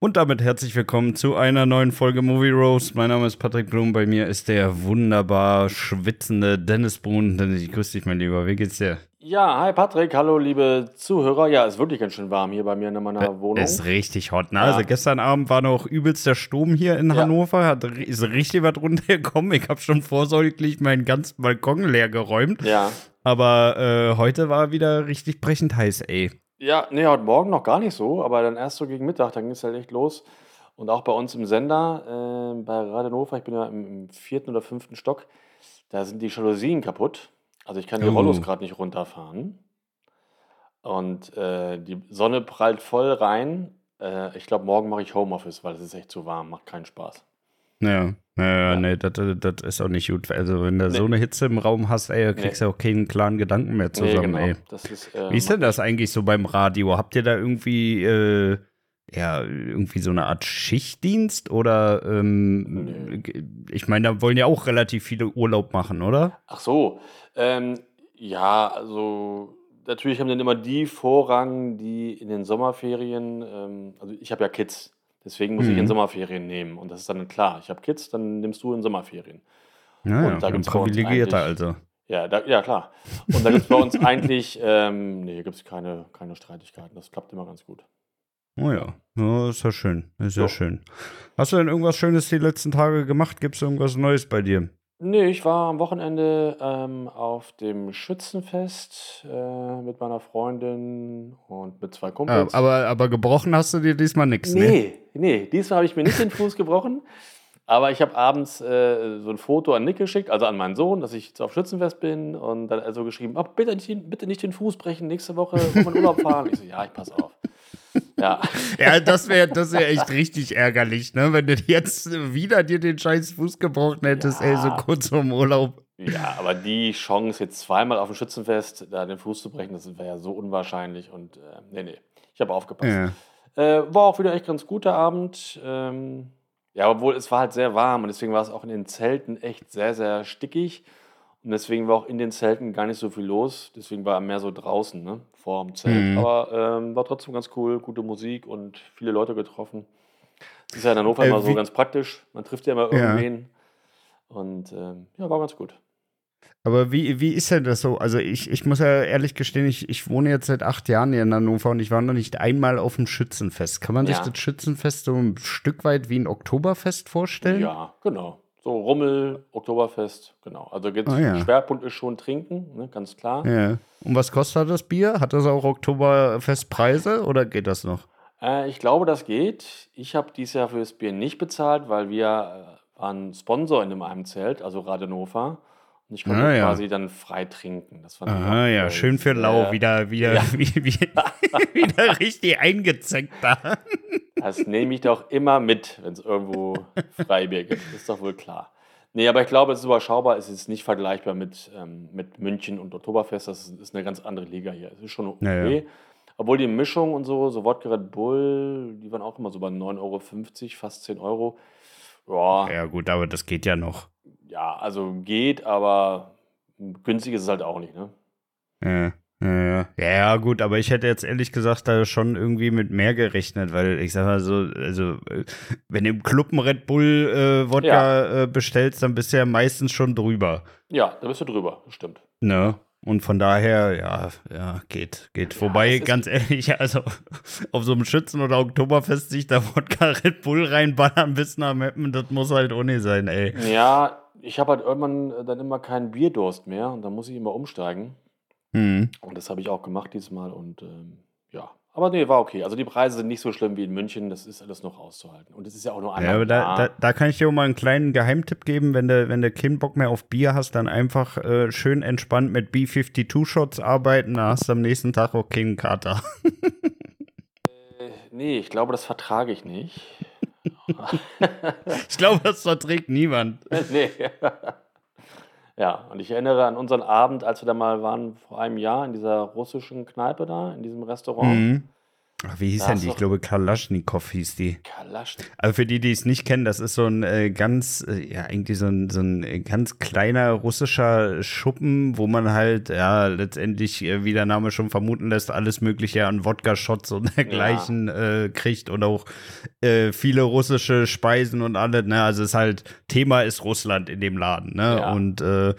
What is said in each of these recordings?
Und damit herzlich willkommen zu einer neuen Folge Movie Roast. Mein Name ist Patrick Blum, bei mir ist der wunderbar schwitzende Dennis Brun. Dennis, ich grüße dich, mein Lieber. Wie geht's dir? Ja, hi Patrick, hallo liebe Zuhörer. Ja, es ist wirklich ganz schön warm hier bei mir in meiner Wohnung. Ist richtig hot, ne? Ja. Also gestern Abend war noch übelster Sturm hier in ja. Hannover, hat, ist richtig was runtergekommen. Ich habe schon vorsorglich meinen ganzen Balkon leer geräumt. Ja. Aber äh, heute war wieder richtig brechend heiß, ey. Ja, nee, heute Morgen noch gar nicht so, aber dann erst so gegen Mittag, dann ging es halt echt los. Und auch bei uns im Sender, äh, bei Radio Hannover, ich bin ja im, im vierten oder fünften Stock, da sind die Jalousien kaputt. Also ich kann die Rollos oh. gerade nicht runterfahren. Und äh, die Sonne prallt voll rein. Äh, ich glaube, morgen mache ich Homeoffice, weil es ist echt zu warm, macht keinen Spaß. Ja, ja, ja. nee, das, das ist auch nicht gut. Also, wenn du nee. so eine Hitze im Raum hast, ey, kriegst du nee. auch keinen klaren Gedanken mehr zusammen, nee, genau. ey. Ist, äh, Wie ist denn das eigentlich so beim Radio? Habt ihr da irgendwie, äh, ja, irgendwie so eine Art Schichtdienst? Oder, ähm, ich meine, da wollen ja auch relativ viele Urlaub machen, oder? Ach so, ähm, ja, also natürlich haben dann immer die Vorrang, die in den Sommerferien, ähm, also ich habe ja Kids, deswegen muss ich in mhm. Sommerferien nehmen. Und das ist dann klar, ich habe Kids, dann nimmst du in Sommerferien. Ja, und da gibt's privilegierter also. Ja, da, ja, klar. Und da gibt es bei uns eigentlich, ähm, nee, gibt es keine, keine Streitigkeiten. Das klappt immer ganz gut. Oh ja, ja ist ja schön. Ist ja. ja schön. Hast du denn irgendwas Schönes die letzten Tage gemacht? Gibt es irgendwas Neues bei dir? Nee, ich war am Wochenende, ähm, auf dem Schützenfest, äh, mit meiner Freundin und mit zwei Kumpels. aber, aber gebrochen hast du dir diesmal nichts, ne? Nee, nee, diesmal habe ich mir nicht den Fuß gebrochen. Aber ich habe abends äh, so ein Foto an Nick geschickt, also an meinen Sohn, dass ich jetzt auf Schützenfest bin und dann also geschrieben, oh, bitte, nicht, bitte nicht den Fuß brechen, nächste Woche in Urlaub fahren. Ich so, ja, ich pass auf. Ja. ja, das wäre das wär echt richtig ärgerlich, ne? Wenn du jetzt wieder dir den scheiß Fuß gebrochen hättest, ja. ey, so kurz vorm Urlaub. Ja, aber die Chance, jetzt zweimal auf dem Schützenfest da den Fuß zu brechen, das wäre ja so unwahrscheinlich. Und äh, nee, nee, ich habe aufgepasst. Ja. Äh, war auch wieder echt ganz guter Abend. Ähm, ja, obwohl es war halt sehr warm und deswegen war es auch in den Zelten echt sehr, sehr stickig. Und deswegen war auch in den Zelten gar nicht so viel los. Deswegen war er mehr so draußen, ne? vor dem Zelt. Mhm. Aber ähm, war trotzdem ganz cool, gute Musik und viele Leute getroffen. Das ist ja in Hannover äh, immer so ganz praktisch. Man trifft ja immer irgendwen. Ja. Und ähm, ja, war ganz gut. Aber wie, wie ist denn das so? Also ich, ich muss ja ehrlich gestehen, ich, ich wohne jetzt seit acht Jahren hier in Hannover und ich war noch nicht einmal auf dem Schützenfest. Kann man ja. sich das Schützenfest so ein Stück weit wie ein Oktoberfest vorstellen? Ja, genau. So Rummel, Oktoberfest, genau. Also jetzt ah, ja. Schwerpunkt ist schon Trinken, ne, ganz klar. Ja. Und was kostet das Bier? Hat das auch Oktoberfestpreise oder geht das noch? Äh, ich glaube, das geht. Ich habe dieses Jahr für das Bier nicht bezahlt, weil wir äh, waren Sponsor in einem Zelt, also Radenhofer. Und ich konnte ah, ja. quasi dann frei trinken. Das fand Aha, ja, äh, schön für Lau, wieder, wieder, ja. wie, wie, wieder richtig eingezeckt da. Das nehme ich doch immer mit, wenn es irgendwo Freibier gibt. Ist doch wohl klar. Nee, aber ich glaube, es ist überschaubar. Es ist nicht vergleichbar mit, ähm, mit München und Oktoberfest. Das ist eine ganz andere Liga hier. Es ist schon okay. Ja, ja. Obwohl die Mischung und so, so Wodka Red Bull, die waren auch immer so bei 9,50 Euro, fast 10 Euro. Ja. ja, gut, aber das geht ja noch ja, also geht, aber günstig ist es halt auch nicht, ne? Ja. Ja, ja, gut, aber ich hätte jetzt ehrlich gesagt da schon irgendwie mit mehr gerechnet, weil ich sag mal so, also wenn du im Club einen Red Bull äh, Wodka ja. äh, bestellst, dann bist du ja meistens schon drüber. Ja, da bist du drüber, stimmt. Ne? Und von daher, ja, ja, geht, geht. Ja, Wobei, ganz ehrlich, also auf so einem Schützen- oder Oktoberfest sich da Wodka Red Bull reinballern bis nach Meppen, das muss halt ohne sein, ey. Ja, ich habe halt irgendwann äh, dann immer keinen Bierdurst mehr und dann muss ich immer umsteigen. Mhm. Und das habe ich auch gemacht diesmal und ähm, ja. Aber nee, war okay. Also die Preise sind nicht so schlimm wie in München, das ist alles noch auszuhalten. Und es ist ja auch nur einmal. Ja, aber da, da, da, kann ich dir auch mal einen kleinen Geheimtipp geben, wenn du, wenn du keinen Bock mehr auf Bier hast, dann einfach äh, schön entspannt mit B52-Shots arbeiten, da hast du am nächsten Tag auch keinen Kater. äh, nee, ich glaube, das vertrage ich nicht ich glaube, das verträgt niemand. nee. Ja, und ich erinnere an unseren Abend, als wir da mal waren vor einem Jahr in dieser russischen Kneipe da, in diesem Restaurant. Mhm. Ach, wie hieß denn die? Ich glaube, Kalaschnikow hieß die. Kalaschnikow. Also für die, die es nicht kennen, das ist so ein äh, ganz, äh, ja, eigentlich so ein, so ein ganz kleiner russischer Schuppen, wo man halt, ja, letztendlich, äh, wie der Name schon vermuten lässt, alles Mögliche an Wodka-Shots und dergleichen ja. äh, kriegt und auch äh, viele russische Speisen und alles, ne? Also es ist halt, Thema ist Russland in dem Laden, ne? Ja. Und äh,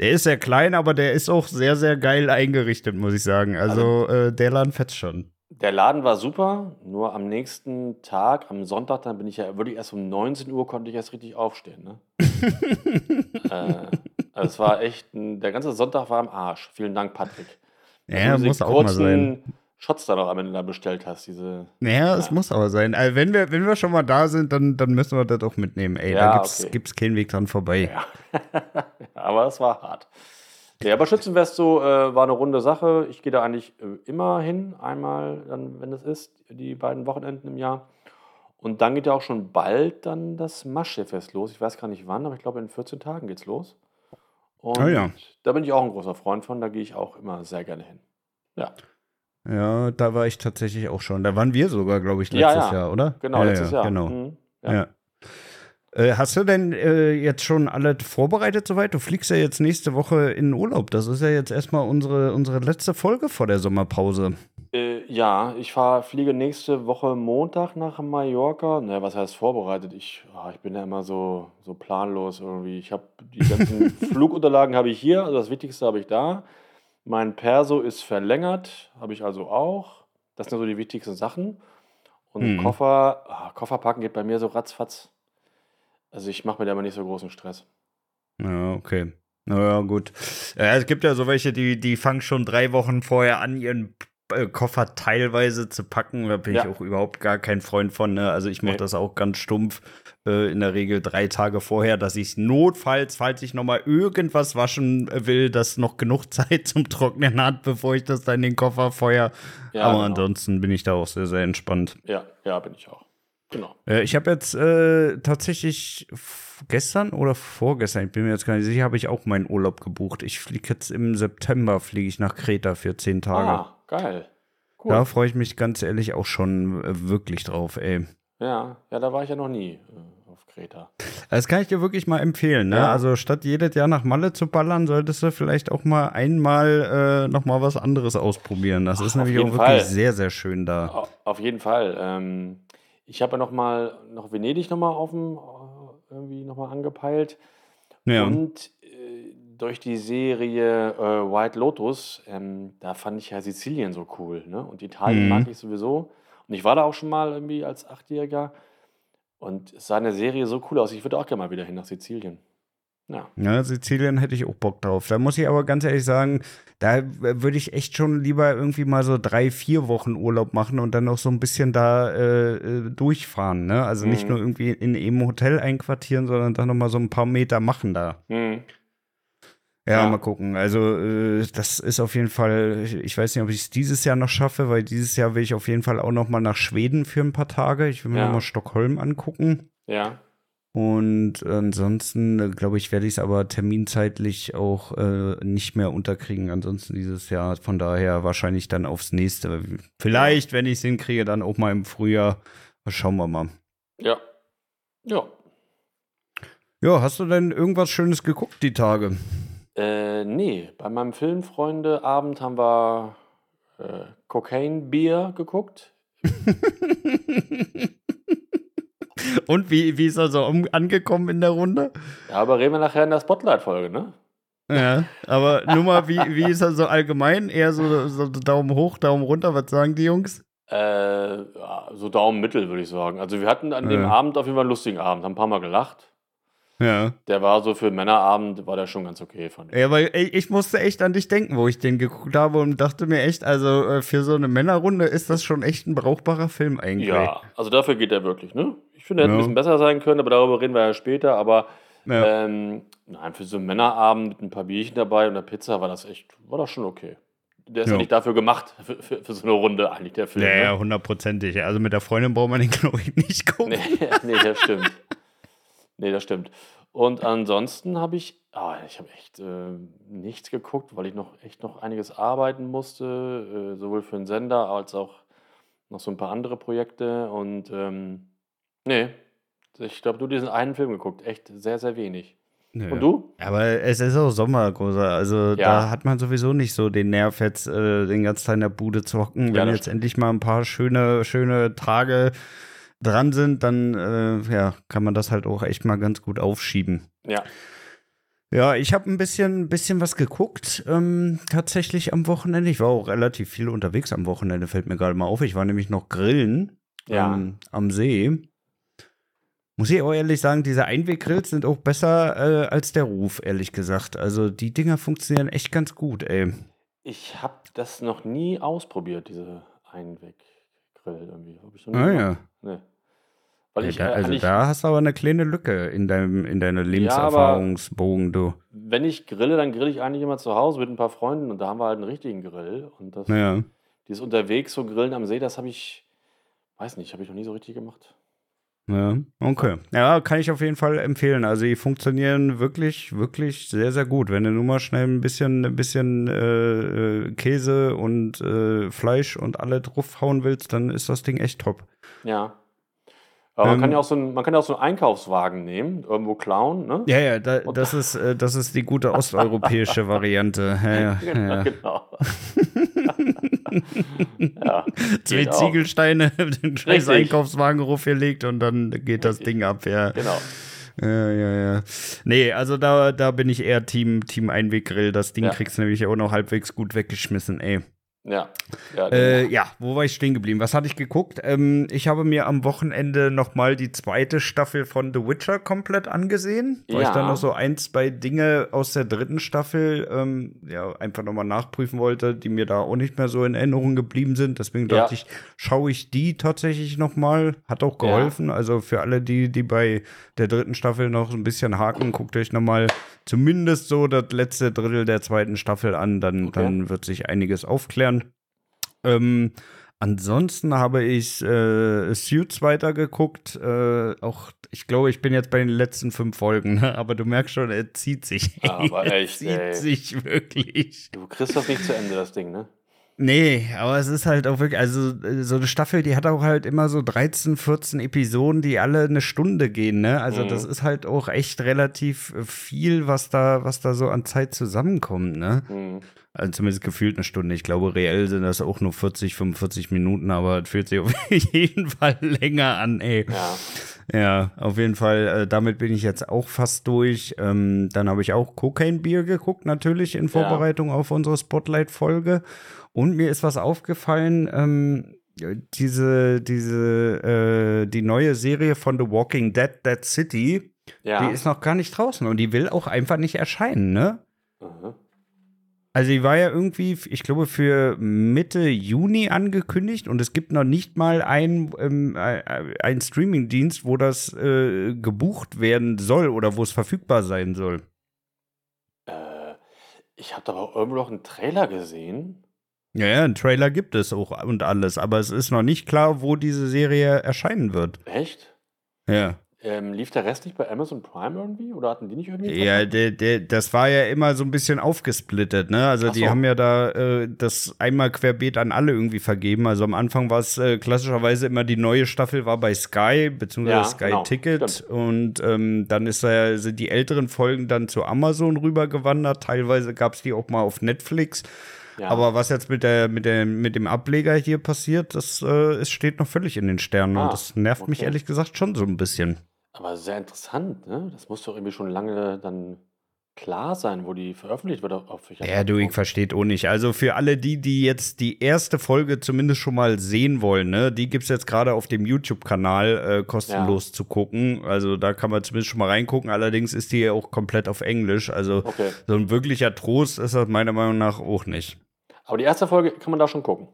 der ist sehr klein, aber der ist auch sehr, sehr geil eingerichtet, muss ich sagen. Also, also äh, der Laden fetzt schon. Der Laden war super, nur am nächsten Tag, am Sonntag, dann bin ich ja wirklich erst um 19 Uhr konnte ich erst richtig aufstehen. Ne? äh, also es war echt, ein, der ganze Sonntag war am Arsch. Vielen Dank, Patrick. Ja, muss auch mal sein. Shots da noch am Ende bestellt hast, diese. Naja, ja. es muss aber sein. Also wenn, wir, wenn wir schon mal da sind, dann, dann müssen wir das auch mitnehmen. Ey, ja, da gibt's, okay. gibt's keinen Weg dran vorbei. Ja. aber es war hart. Ja, aber Schützenfest so äh, war eine runde Sache. Ich gehe da eigentlich äh, immer hin, einmal dann, wenn es ist, die beiden Wochenenden im Jahr. Und dann geht ja auch schon bald dann das Maschsee-Fest los. Ich weiß gar nicht wann, aber ich glaube in 14 Tagen geht's los. Und oh ja. da bin ich auch ein großer Freund von, da gehe ich auch immer sehr gerne hin. Ja. Ja, da war ich tatsächlich auch schon. Da waren wir sogar, glaube ich, letztes ja, ja. Jahr, oder? Genau, letztes Jahr. Genau. Mhm. ja. Äh, hast du denn äh, jetzt schon alle vorbereitet soweit? Du fliegst ja jetzt nächste Woche in Urlaub. Das ist ja jetzt erstmal unsere, unsere letzte Folge vor der Sommerpause. Äh, ja, ich fahr, fliege nächste Woche Montag nach Mallorca. Naja, was heißt vorbereitet? Ich, oh, ich bin ja immer so, so planlos irgendwie. Ich habe die ganzen Flugunterlagen habe ich hier, also das Wichtigste habe ich da. Mein Perso ist verlängert, habe ich also auch. Das sind so die wichtigsten Sachen. Und hm. Koffer, oh, Koffer packen geht bei mir so ratzfatz. Also ich mache mir da immer nicht so großen Stress. Ja, okay. Naja, gut. Ja, es gibt ja so welche, die, die fangen schon drei Wochen vorher an, ihren äh, Koffer teilweise zu packen. Da bin ja. ich auch überhaupt gar kein Freund von. Ne? Also ich mache nee. das auch ganz stumpf. Äh, in der Regel drei Tage vorher, dass ich notfalls, falls ich noch mal irgendwas waschen will, dass noch genug Zeit zum Trocknen hat, bevor ich das dann in den Koffer feuer. Ja, Aber genau. ansonsten bin ich da auch sehr, sehr entspannt. Ja, ja, bin ich auch. Genau. Äh, ich habe jetzt äh, tatsächlich gestern oder vorgestern, ich bin mir jetzt gar nicht sicher, habe ich auch meinen Urlaub gebucht. Ich fliege jetzt im September, fliege ich nach Kreta für zehn Tage. Ah, geil. Cool. Da freue ich mich ganz ehrlich auch schon äh, wirklich drauf, ey. Ja, ja, da war ich ja noch nie äh, auf Kreta. Das kann ich dir wirklich mal empfehlen, ne? Ja. Also statt jedes Jahr nach Malle zu ballern, solltest du vielleicht auch mal einmal äh, noch mal was anderes ausprobieren. Das Ach, ist nämlich auch wirklich Fall. sehr, sehr schön da. Auf jeden Fall. Ähm, ich habe ja noch mal noch Venedig noch mal auf dem äh, irgendwie noch mal angepeilt. Ja. Und äh, durch die Serie äh, White Lotus, ähm, da fand ich ja Sizilien so cool. Ne? Und Italien mhm. mag ich sowieso. Und ich war da auch schon mal irgendwie als Achtjähriger. Und es sah in der Serie so cool aus. Ich würde auch gerne mal wieder hin nach Sizilien. Ja. ja, Sizilien hätte ich auch Bock drauf. Da muss ich aber ganz ehrlich sagen, da würde ich echt schon lieber irgendwie mal so drei, vier Wochen Urlaub machen und dann noch so ein bisschen da äh, äh durchfahren. Ne? Also mhm. nicht nur irgendwie in einem Hotel einquartieren, sondern dann noch mal so ein paar Meter machen da. Mhm. Ja, ja, mal gucken. Also äh, das ist auf jeden Fall, ich weiß nicht, ob ich es dieses Jahr noch schaffe, weil dieses Jahr will ich auf jeden Fall auch noch mal nach Schweden für ein paar Tage. Ich will mir ja. noch mal Stockholm angucken. Ja. Und ansonsten, äh, glaube ich, werde ich es aber terminzeitlich auch äh, nicht mehr unterkriegen. Ansonsten dieses Jahr. Von daher wahrscheinlich dann aufs nächste. Vielleicht, wenn ich es hinkriege, dann auch mal im Frühjahr. Schauen wir mal. Ja. Ja. Ja, hast du denn irgendwas Schönes geguckt die Tage? Äh, nee. Bei meinem Filmfreunde-Abend haben wir äh, Cocaine Beer geguckt. Und wie, wie ist er so angekommen in der Runde? Ja, aber reden wir nachher in der Spotlight-Folge, ne? Ja, aber nur mal, wie, wie ist er so allgemein? Eher so, so Daumen hoch, Daumen runter, was sagen die Jungs? Äh, ja, so Daumen mittel, würde ich sagen. Also wir hatten an dem Abend auf jeden Fall einen lustigen Abend, haben ein paar Mal gelacht. Ja. Der war so für Männerabend, war der schon ganz okay, fand ich. Ja, weil ich, ich musste echt an dich denken, wo ich den geguckt habe und dachte mir echt, also äh, für so eine Männerrunde ist das schon echt ein brauchbarer Film eigentlich. Ja, also dafür geht er wirklich, ne? Ich finde, er hätte ja. ein bisschen besser sein können, aber darüber reden wir ja später. Aber ja. Ähm, nein, für so einen Männerabend mit ein paar Bierchen dabei und einer Pizza war das echt, war das schon okay. Der ist ja, nicht dafür gemacht, für, für, für, so eine Runde eigentlich, der Film. Ja, ne? ja, hundertprozentig. Also mit der Freundin braucht man den, glaube ich, nicht gucken. Nee, nee, das stimmt. nee, das stimmt. Und ansonsten habe ich, ah, ich habe echt äh, nichts geguckt, weil ich noch echt noch einiges arbeiten musste, äh, sowohl für den Sender als auch noch so ein paar andere Projekte und ähm, nee, ich glaube, du diesen einen Film geguckt, echt sehr, sehr wenig. Nö. Und du? Aber es ist auch Sommer, Großer. Also ja. da hat man sowieso nicht so den Nerv, jetzt äh, den ganzen Tag in der Bude zu hocken. Wenn ja, jetzt endlich mal ein paar schöne, schöne Tage dran sind, dann äh, ja, kann man das halt auch echt mal ganz gut aufschieben. Ja. Ja, ich habe ein bisschen, bisschen was geguckt, ähm, tatsächlich am Wochenende. Ich war auch relativ viel unterwegs am Wochenende, fällt mir gerade mal auf. Ich war nämlich noch grillen ja. ähm, am See. Muss ich auch ehrlich sagen, diese Einweggrills sind auch besser äh, als der Ruf, ehrlich gesagt. Also die Dinger funktionieren echt ganz gut, ey. Ich habe das noch nie ausprobiert, diese Einweggrill irgendwie. Hab ich nie ah, ja. Nee. Weil ich, da, äh, also da hast du aber eine kleine Lücke in deinem in deiner Lebenserfahrungsbogen, ja, du. Wenn ich grille, dann grille ich eigentlich immer zu Hause mit ein paar Freunden und da haben wir halt einen richtigen Grill. Und das, ja. dieses unterwegs so Grillen am See, das habe ich, weiß nicht, habe ich noch nie so richtig gemacht. Ja, okay. Ja, kann ich auf jeden Fall empfehlen. Also die funktionieren wirklich, wirklich sehr, sehr gut. Wenn du nur mal schnell ein bisschen, ein bisschen äh, äh Käse und äh, Fleisch und alle draufhauen willst, dann ist das Ding echt top. Ja. Aber man, kann ähm. ja auch so einen, man kann ja auch so einen Einkaufswagen nehmen, irgendwo klauen, ne? Ja, ja, da, das, ist, äh, das ist die gute osteuropäische Variante. Ja, ja, genau, ja. genau. ja, Zwei Ziegelsteine, den scheiß Einkaufswagen hochgelegt und dann geht das Ding ab, ja. Genau. Ja, ja, ja. Nee, also da, da bin ich eher Team, Team Einweggrill. Das Ding ja. kriegst du nämlich auch noch halbwegs gut weggeschmissen, ey. Ja. Ja, äh, ja, wo war ich stehen geblieben? Was hatte ich geguckt? Ähm, ich habe mir am Wochenende nochmal die zweite Staffel von The Witcher komplett angesehen, weil ja. ich dann noch so ein, zwei Dinge aus der dritten Staffel ähm, ja, einfach nochmal nachprüfen wollte, die mir da auch nicht mehr so in Erinnerung geblieben sind. Deswegen ja. dachte ich, schaue ich die tatsächlich nochmal. Hat auch geholfen. Ja. Also für alle, die, die bei der dritten Staffel noch ein bisschen haken, guckt euch nochmal zumindest so das letzte Drittel der zweiten Staffel an. Dann, okay. dann wird sich einiges aufklären. Ähm, ansonsten habe ich äh, Suits weitergeguckt. Äh, auch, ich glaube, ich bin jetzt bei den letzten fünf Folgen, ne? aber du merkst schon, er zieht sich. Aber echt, er zieht ey. sich wirklich. Du kriegst das nicht zu Ende, das Ding, ne? Nee, aber es ist halt auch wirklich, also so eine Staffel, die hat auch halt immer so 13, 14 Episoden, die alle eine Stunde gehen, ne? Also mhm. das ist halt auch echt relativ viel, was da, was da so an Zeit zusammenkommt, ne? Mhm. Also zumindest gefühlt eine Stunde. Ich glaube, reell sind das auch nur 40, 45 Minuten, aber es fühlt sich auf jeden Fall länger an, ey. Ja. Ja, auf jeden Fall. Äh, damit bin ich jetzt auch fast durch. Ähm, dann habe ich auch Cocaine Beer geguckt, natürlich in Vorbereitung ja. auf unsere Spotlight-Folge. Und mir ist was aufgefallen, ähm, diese, diese, äh, die neue Serie von The Walking Dead, Dead City, ja. die ist noch gar nicht draußen und die will auch einfach nicht erscheinen, ne? Mhm. Also die war ja irgendwie, ich glaube, für Mitte Juni angekündigt und es gibt noch nicht mal einen, ähm, einen Streamingdienst, wo das äh, gebucht werden soll oder wo es verfügbar sein soll. Äh, ich habe aber irgendwo noch einen Trailer gesehen. Ja, ja, einen Trailer gibt es auch und alles, aber es ist noch nicht klar, wo diese Serie erscheinen wird. Echt? Ja. Ähm, lief der Rest nicht bei Amazon Prime irgendwie? Oder hatten die nicht irgendwie? Ja, der, der, das war ja immer so ein bisschen aufgesplittet, ne? Also so. die haben ja da äh, das einmal querbeet an alle irgendwie vergeben. Also am Anfang war es äh, klassischerweise immer die neue Staffel war bei Sky, beziehungsweise ja, Sky genau, Ticket. Stimmt. Und ähm, dann ist da, sind die älteren Folgen dann zu Amazon rübergewandert. Teilweise gab es die auch mal auf Netflix. Ja. Aber was jetzt mit, der, mit, der, mit dem Ableger hier passiert, das äh, es steht noch völlig in den Sternen. Ah, und das nervt okay. mich ehrlich gesagt schon so ein bisschen. Aber sehr interessant, ne? Das muss doch irgendwie schon lange dann klar sein, wo die veröffentlicht wird auf welcher Ja, du, ich versteht auch nicht. Also für alle die, die jetzt die erste Folge zumindest schon mal sehen wollen, ne, die gibt es jetzt gerade auf dem YouTube-Kanal äh, kostenlos ja. zu gucken. Also da kann man zumindest schon mal reingucken. Allerdings ist die ja auch komplett auf Englisch. Also okay. so ein wirklicher Trost ist das meiner Meinung nach auch nicht. Aber die erste Folge kann man da schon gucken.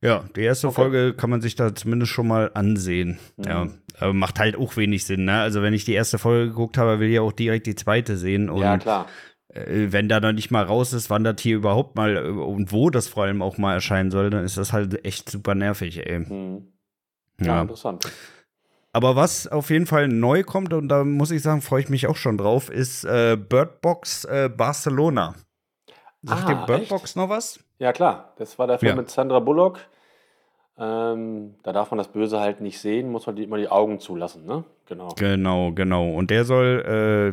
Ja, die erste okay. Folge kann man sich da zumindest schon mal ansehen. Mhm. Ja, aber macht halt auch wenig Sinn, ne? Also wenn ich die erste Folge geguckt habe, will ich auch direkt die zweite sehen. Und ja, klar. Äh, wenn da noch nicht mal raus ist, wann das hier überhaupt mal äh, und wo das vor allem auch mal erscheinen soll, dann ist das halt echt super nervig, ey. Mhm. Ja, ja, interessant. Aber was auf jeden Fall neu kommt, und da muss ich sagen, freue ich mich auch schon drauf, ist äh, Bird Box äh, Barcelona. Sagt ah, dir Bird Box noch was? Ja, klar. Das war der Film ja. mit Sandra Bullock. Ähm, da darf man das Böse halt nicht sehen, muss man die, immer die Augen zulassen, ne? Genau. Genau, genau. Und der soll,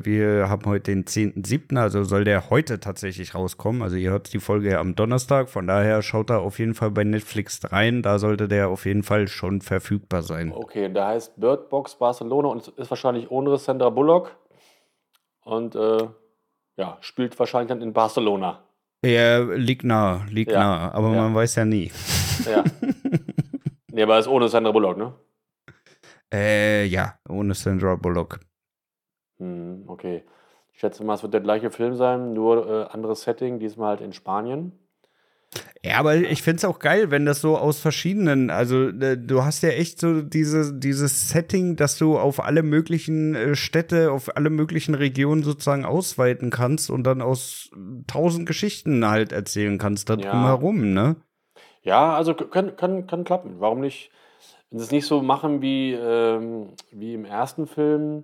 äh, wir haben heute den 10.7., also soll der heute tatsächlich rauskommen. Also ihr hört die Folge ja am Donnerstag, von daher schaut da auf jeden Fall bei Netflix rein. Da sollte der auf jeden Fall schon verfügbar sein. Okay, der heißt Bird Box Barcelona und ist wahrscheinlich ohne Sandra Bullock. Und äh, ja, spielt wahrscheinlich dann in Barcelona. Ja, liegt nah, liegt ja. nah, aber ja. man weiß ja nie. Ja. nee, aber ist ohne Sandra Bullock, ne? Äh, ja, ohne Sandra Bullock. Hm, okay. Ich schätze mal, es wird der gleiche Film sein, nur äh, anderes Setting, diesmal halt in Spanien. Ja, aber ich finde es auch geil, wenn das so aus verschiedenen, also äh, du hast ja echt so diese, dieses Setting, dass du auf alle möglichen äh, Städte, auf alle möglichen Regionen sozusagen ausweiten kannst und dann aus tausend Geschichten halt erzählen kannst da drumherum, ja. ne? Ja, also kann, kann, kann klappen. Warum nicht? Wenn sie es nicht so machen wie, ähm, wie im ersten Film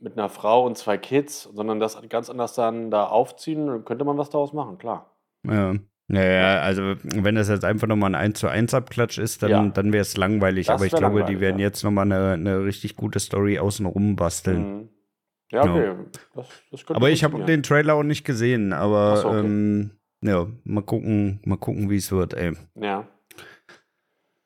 mit einer Frau und zwei Kids, sondern das ganz anders dann da aufziehen, dann könnte man was daraus machen, klar. Ja. Naja, also wenn das jetzt einfach nochmal ein 1 zu 1 Abklatsch ist, dann, ja. dann wäre es langweilig. Das Aber ich glaube, die werden ja. jetzt nochmal eine, eine richtig gute Story außenrum basteln. Mhm. Ja, okay. Ja. Das, das aber ich habe den Trailer auch nicht gesehen, aber so, okay. ähm, ja, mal gucken, mal gucken, wie es wird, ey. Ja.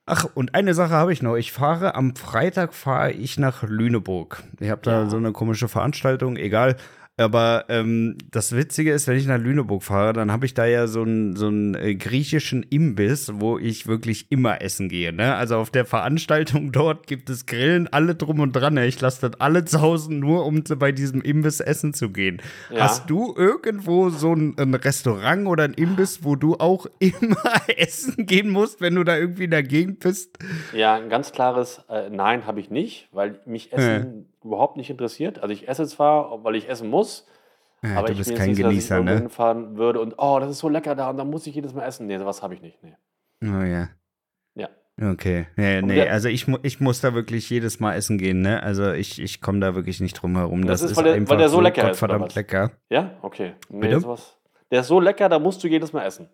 Ach, und eine Sache habe ich noch. Ich fahre am Freitag fahre ich nach Lüneburg. Ich habe da ja. so eine komische Veranstaltung, egal. Aber ähm, das Witzige ist, wenn ich nach Lüneburg fahre, dann habe ich da ja so einen so äh, griechischen Imbiss, wo ich wirklich immer essen gehe. Ne? Also auf der Veranstaltung dort gibt es Grillen, alle drum und dran. Ich lasse das alle zu Hause nur, um bei diesem Imbiss essen zu gehen. Ja. Hast du irgendwo so ein, ein, Restaurant oder ein Imbiss, wo du auch immer essen gehen musst, wenn du da irgendwie in der Gegend bist? Ja, ein ganz klares äh, Nein habe ich nicht, weil mich Essen überhaupt nicht interessiert. Also ich esse zwar, weil ich essen muss, ja, aber du bist ich kein nicht, Genießer, ich ne? hinfahren würde und oh, das ist so lecker da und dann muss ich jedes Mal essen. Nee, sowas habe ich nicht. Nee. Oh ja. Ja. Okay. Nee, nee, also ich, ich muss da wirklich jedes Mal essen gehen, ne? Also ich, ich komme da wirklich nicht drum herum. Das, das ist, weil der, einfach weil der so lecker ist. Verdammt lecker. Ja, okay. Nee, Bitte? Sowas. Der ist so lecker, da musst du jedes Mal essen.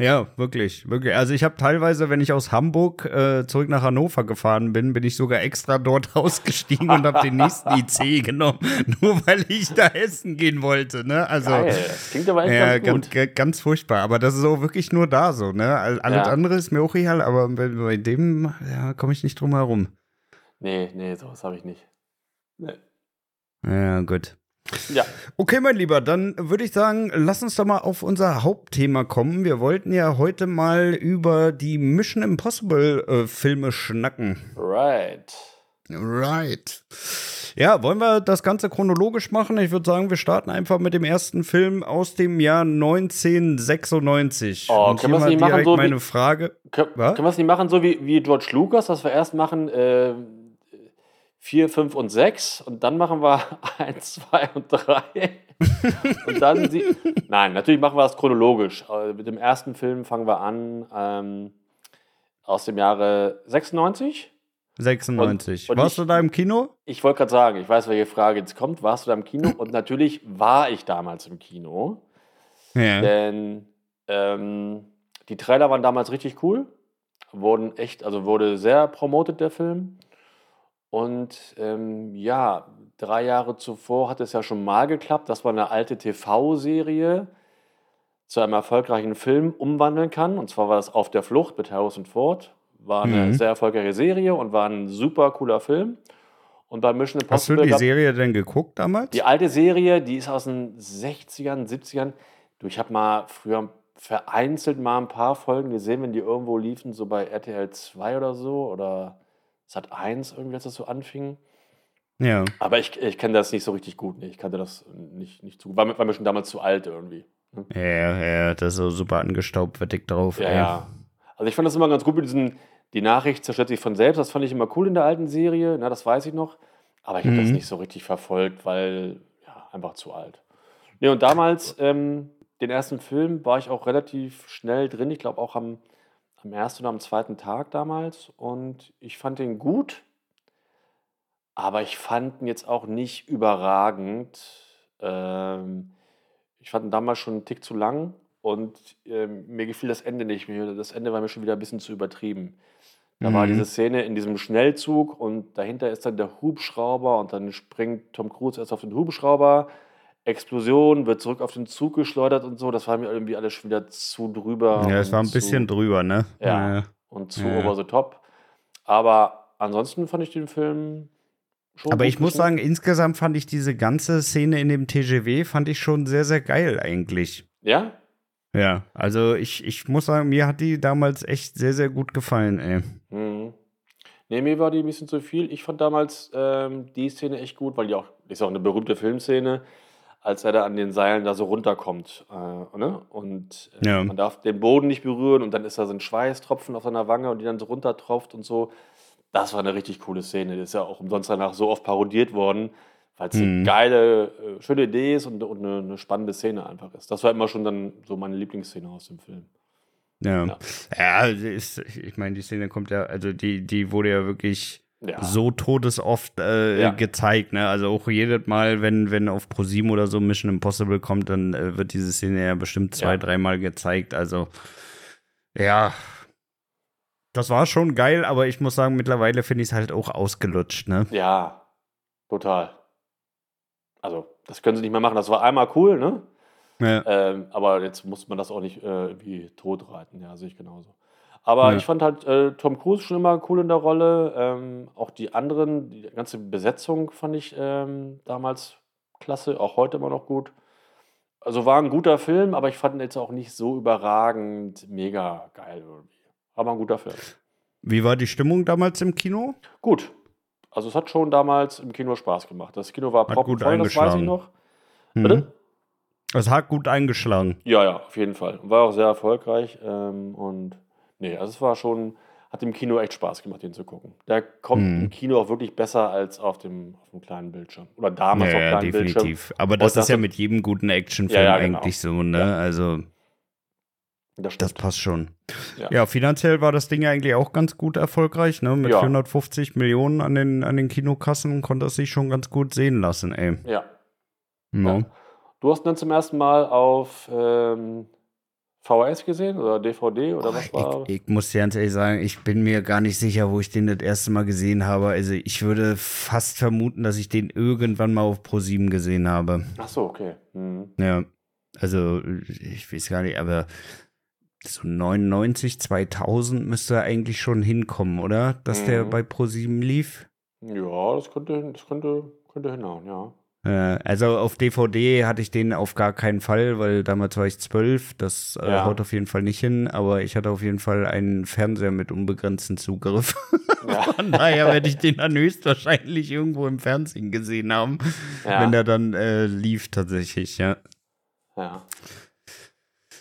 Ja, wirklich, wirklich. Also ich habe teilweise, wenn ich aus Hamburg äh, zurück nach Hannover gefahren bin, bin ich sogar extra dort ausgestiegen und habe den nächsten IC genommen, nur weil ich da essen gehen wollte. Ne? Also Geil. klingt aber echt ja, ganz, ganz, ganz, furchtbar. Aber das ist auch wirklich nur da so. Ne? Alles ja. andere ist mir auch real, aber bei dem ja, komme ich nicht drum herum. Nee, nee, sowas habe ich nicht. Nee. Ja, gut. Ja. Okay, mein Lieber, dann würde ich sagen, lass uns doch mal auf unser Hauptthema kommen. Wir wollten ja heute mal über die Mission Impossible äh, Filme schnacken. Right. Right. Ja, wollen wir das Ganze chronologisch machen? Ich würde sagen, wir starten einfach mit dem ersten Film aus dem Jahr 1996. Oh, Und können wir es nicht machen so meine wie, Frage. Können, können wir es nicht machen so wie, wie George Lucas, dass wir erst machen äh, 4, 5 und 6 und dann machen wir 1, 2 und 3. und dann sie. Nein, natürlich machen wir das chronologisch. Äh, mit dem ersten Film fangen wir an ähm, aus dem Jahre 96. 96. Und, und Warst ich, du da im Kino? Ich wollte gerade sagen, ich weiß, welche Frage jetzt kommt. Warst du da im Kino? und natürlich war ich damals im Kino. Ja. Denn ähm, die Trailer waren damals richtig cool. Wurden echt, also wurde sehr promotet, der Film. Und ähm, ja, drei Jahre zuvor hat es ja schon mal geklappt, dass man eine alte TV-Serie zu einem erfolgreichen Film umwandeln kann. Und zwar war das Auf der Flucht mit Harrison Ford. War eine mhm. sehr erfolgreiche Serie und war ein super cooler Film. Und bei Mission Impossible. Hast du die Serie denn geguckt damals? Die alte Serie, die ist aus den 60ern, 70ern. Du, ich habe mal früher vereinzelt mal ein paar Folgen gesehen, wenn die irgendwo liefen, so bei RTL 2 oder so oder Sat 1 irgendwie, als das so anfing. Ja. Aber ich, ich kenne das nicht so richtig gut. Nee. Ich kannte das nicht, nicht zu War, war mir schon damals zu alt irgendwie. Ne? Ja, ja, das ist so super angestaubt, dick drauf. Ja, ja. Also ich fand das immer ganz gut mit diesen, die Nachricht zerstört sich von selbst. Das fand ich immer cool in der alten Serie. Na, das weiß ich noch. Aber ich habe mhm. das nicht so richtig verfolgt, weil, ja, einfach zu alt. Nee, und damals, ähm, den ersten Film, war ich auch relativ schnell drin. Ich glaube auch am am ersten oder am zweiten Tag damals und ich fand den gut, aber ich fand ihn jetzt auch nicht überragend. Ähm, ich fand ihn damals schon einen Tick zu lang und ähm, mir gefiel das Ende nicht. Das Ende war mir schon wieder ein bisschen zu übertrieben. Da mhm. war diese Szene in diesem Schnellzug und dahinter ist dann der Hubschrauber und dann springt Tom Cruise erst auf den Hubschrauber. Explosion, wird zurück auf den Zug geschleudert und so. Das war mir irgendwie alles schon wieder zu drüber. Ja, es war ein zu, bisschen drüber, ne? Ja. ja. Und zu ja. over the top. Aber ansonsten fand ich den Film schon. Aber ich muss sagen, insgesamt fand ich diese ganze Szene in dem TGW fand ich schon sehr, sehr geil eigentlich. Ja? Ja, also ich, ich muss sagen, mir hat die damals echt sehr, sehr gut gefallen, ey. Mhm. Nee, mir war die ein bisschen zu viel. Ich fand damals ähm, die Szene echt gut, weil die auch, ist auch eine berühmte Filmszene, als er da an den Seilen da so runterkommt. Äh, ne? Und äh, ja. man darf den Boden nicht berühren und dann ist da so ein Schweißtropfen auf seiner Wange und die dann so runtertropft und so. Das war eine richtig coole Szene. Das ist ja auch umsonst danach so oft parodiert worden weil es eine mhm. geile, äh, schöne Idee ist und, und eine, eine, spannende Szene einfach ist. Das war immer schon dann so meine Lieblingsszene aus dem Film. Ja, ja, ja ist, ich meine, die Szene kommt ja, also die, die wurde ja wirklich ja. so todesoft äh, ja. gezeigt. Ne? Also auch jedes Mal, wenn, wenn auf ProSieben oder so Mission Impossible kommt, dann äh, wird diese Szene ja bestimmt zwei, ja. dreimal gezeigt. Also ja, das war schon geil, aber ich muss sagen, mittlerweile finde ich es halt auch ausgelutscht. Ne? Ja, total. Also, das können sie nicht mehr machen. Das war einmal cool, ne? Ja. Ähm, aber jetzt muss man das auch nicht äh, irgendwie totreiten. Ja, sehe ich genauso. Aber ja. ich fand halt äh, Tom Cruise schon immer cool in der Rolle. Ähm, auch die anderen, die ganze Besetzung fand ich ähm, damals klasse, auch heute immer noch gut. Also war ein guter Film, aber ich fand ihn jetzt auch nicht so überragend mega geil irgendwie. Aber ein guter Film. Wie war die Stimmung damals im Kino? Gut. Also es hat schon damals im Kino Spaß gemacht. Das Kino war proppenvoll, das weiß ich noch. Mhm. Bitte? Es hat gut eingeschlagen. Ja, ja, auf jeden Fall. War auch sehr erfolgreich. Ähm, und nee, also es war schon, hat im Kino echt Spaß gemacht, den zu gucken. Der kommt mhm. im Kino auch wirklich besser als auf dem, auf dem kleinen Bildschirm. Oder damals ja, auf kleinen definitiv. Bildschirm. Aber das ist ja mit jedem guten Actionfilm ja, ja, genau. eigentlich so, ne? Ja. Also das, das, passt schon. Ja. ja. finanziell war das Ding ja eigentlich auch ganz gut erfolgreich. Ne? Mit ja. 450 Millionen an den, an den Kinokassen konnte es sich schon ganz gut sehen lassen, ey. Ja. No. Du hast dann zum ersten Mal auf ähm, VHS gesehen oder DVD oder was war? Ich, ich muss dir ganz ehrlich sagen, ich bin mir gar nicht sicher, wo ich den das erste Mal gesehen habe. Also ich würde fast vermuten, dass ich den irgendwann mal auf Pro7 gesehen habe. Ach so, okay. Mhm. Ja. Also ich weiß gar nicht, aber so 99, 2000 müsste eigentlich schon hinkommen, oder? Dass mhm. der bei Pro7 lief. Ja, das könnte, das könnte, könnte hinhauen, ja. Äh, also auf DVD hatte ich den auf gar keinen Fall, weil damals war ich zwölf. Das äh, ja. haut auf jeden Fall nicht hin. Aber ich hatte auf jeden Fall einen Fernseher mit unbegrenztem Zugriff. Ja. Von daher werde ich den dann höchstwahrscheinlich irgendwo im Fernsehen gesehen haben, ja. wenn der dann äh, lief tatsächlich, ja. Ja.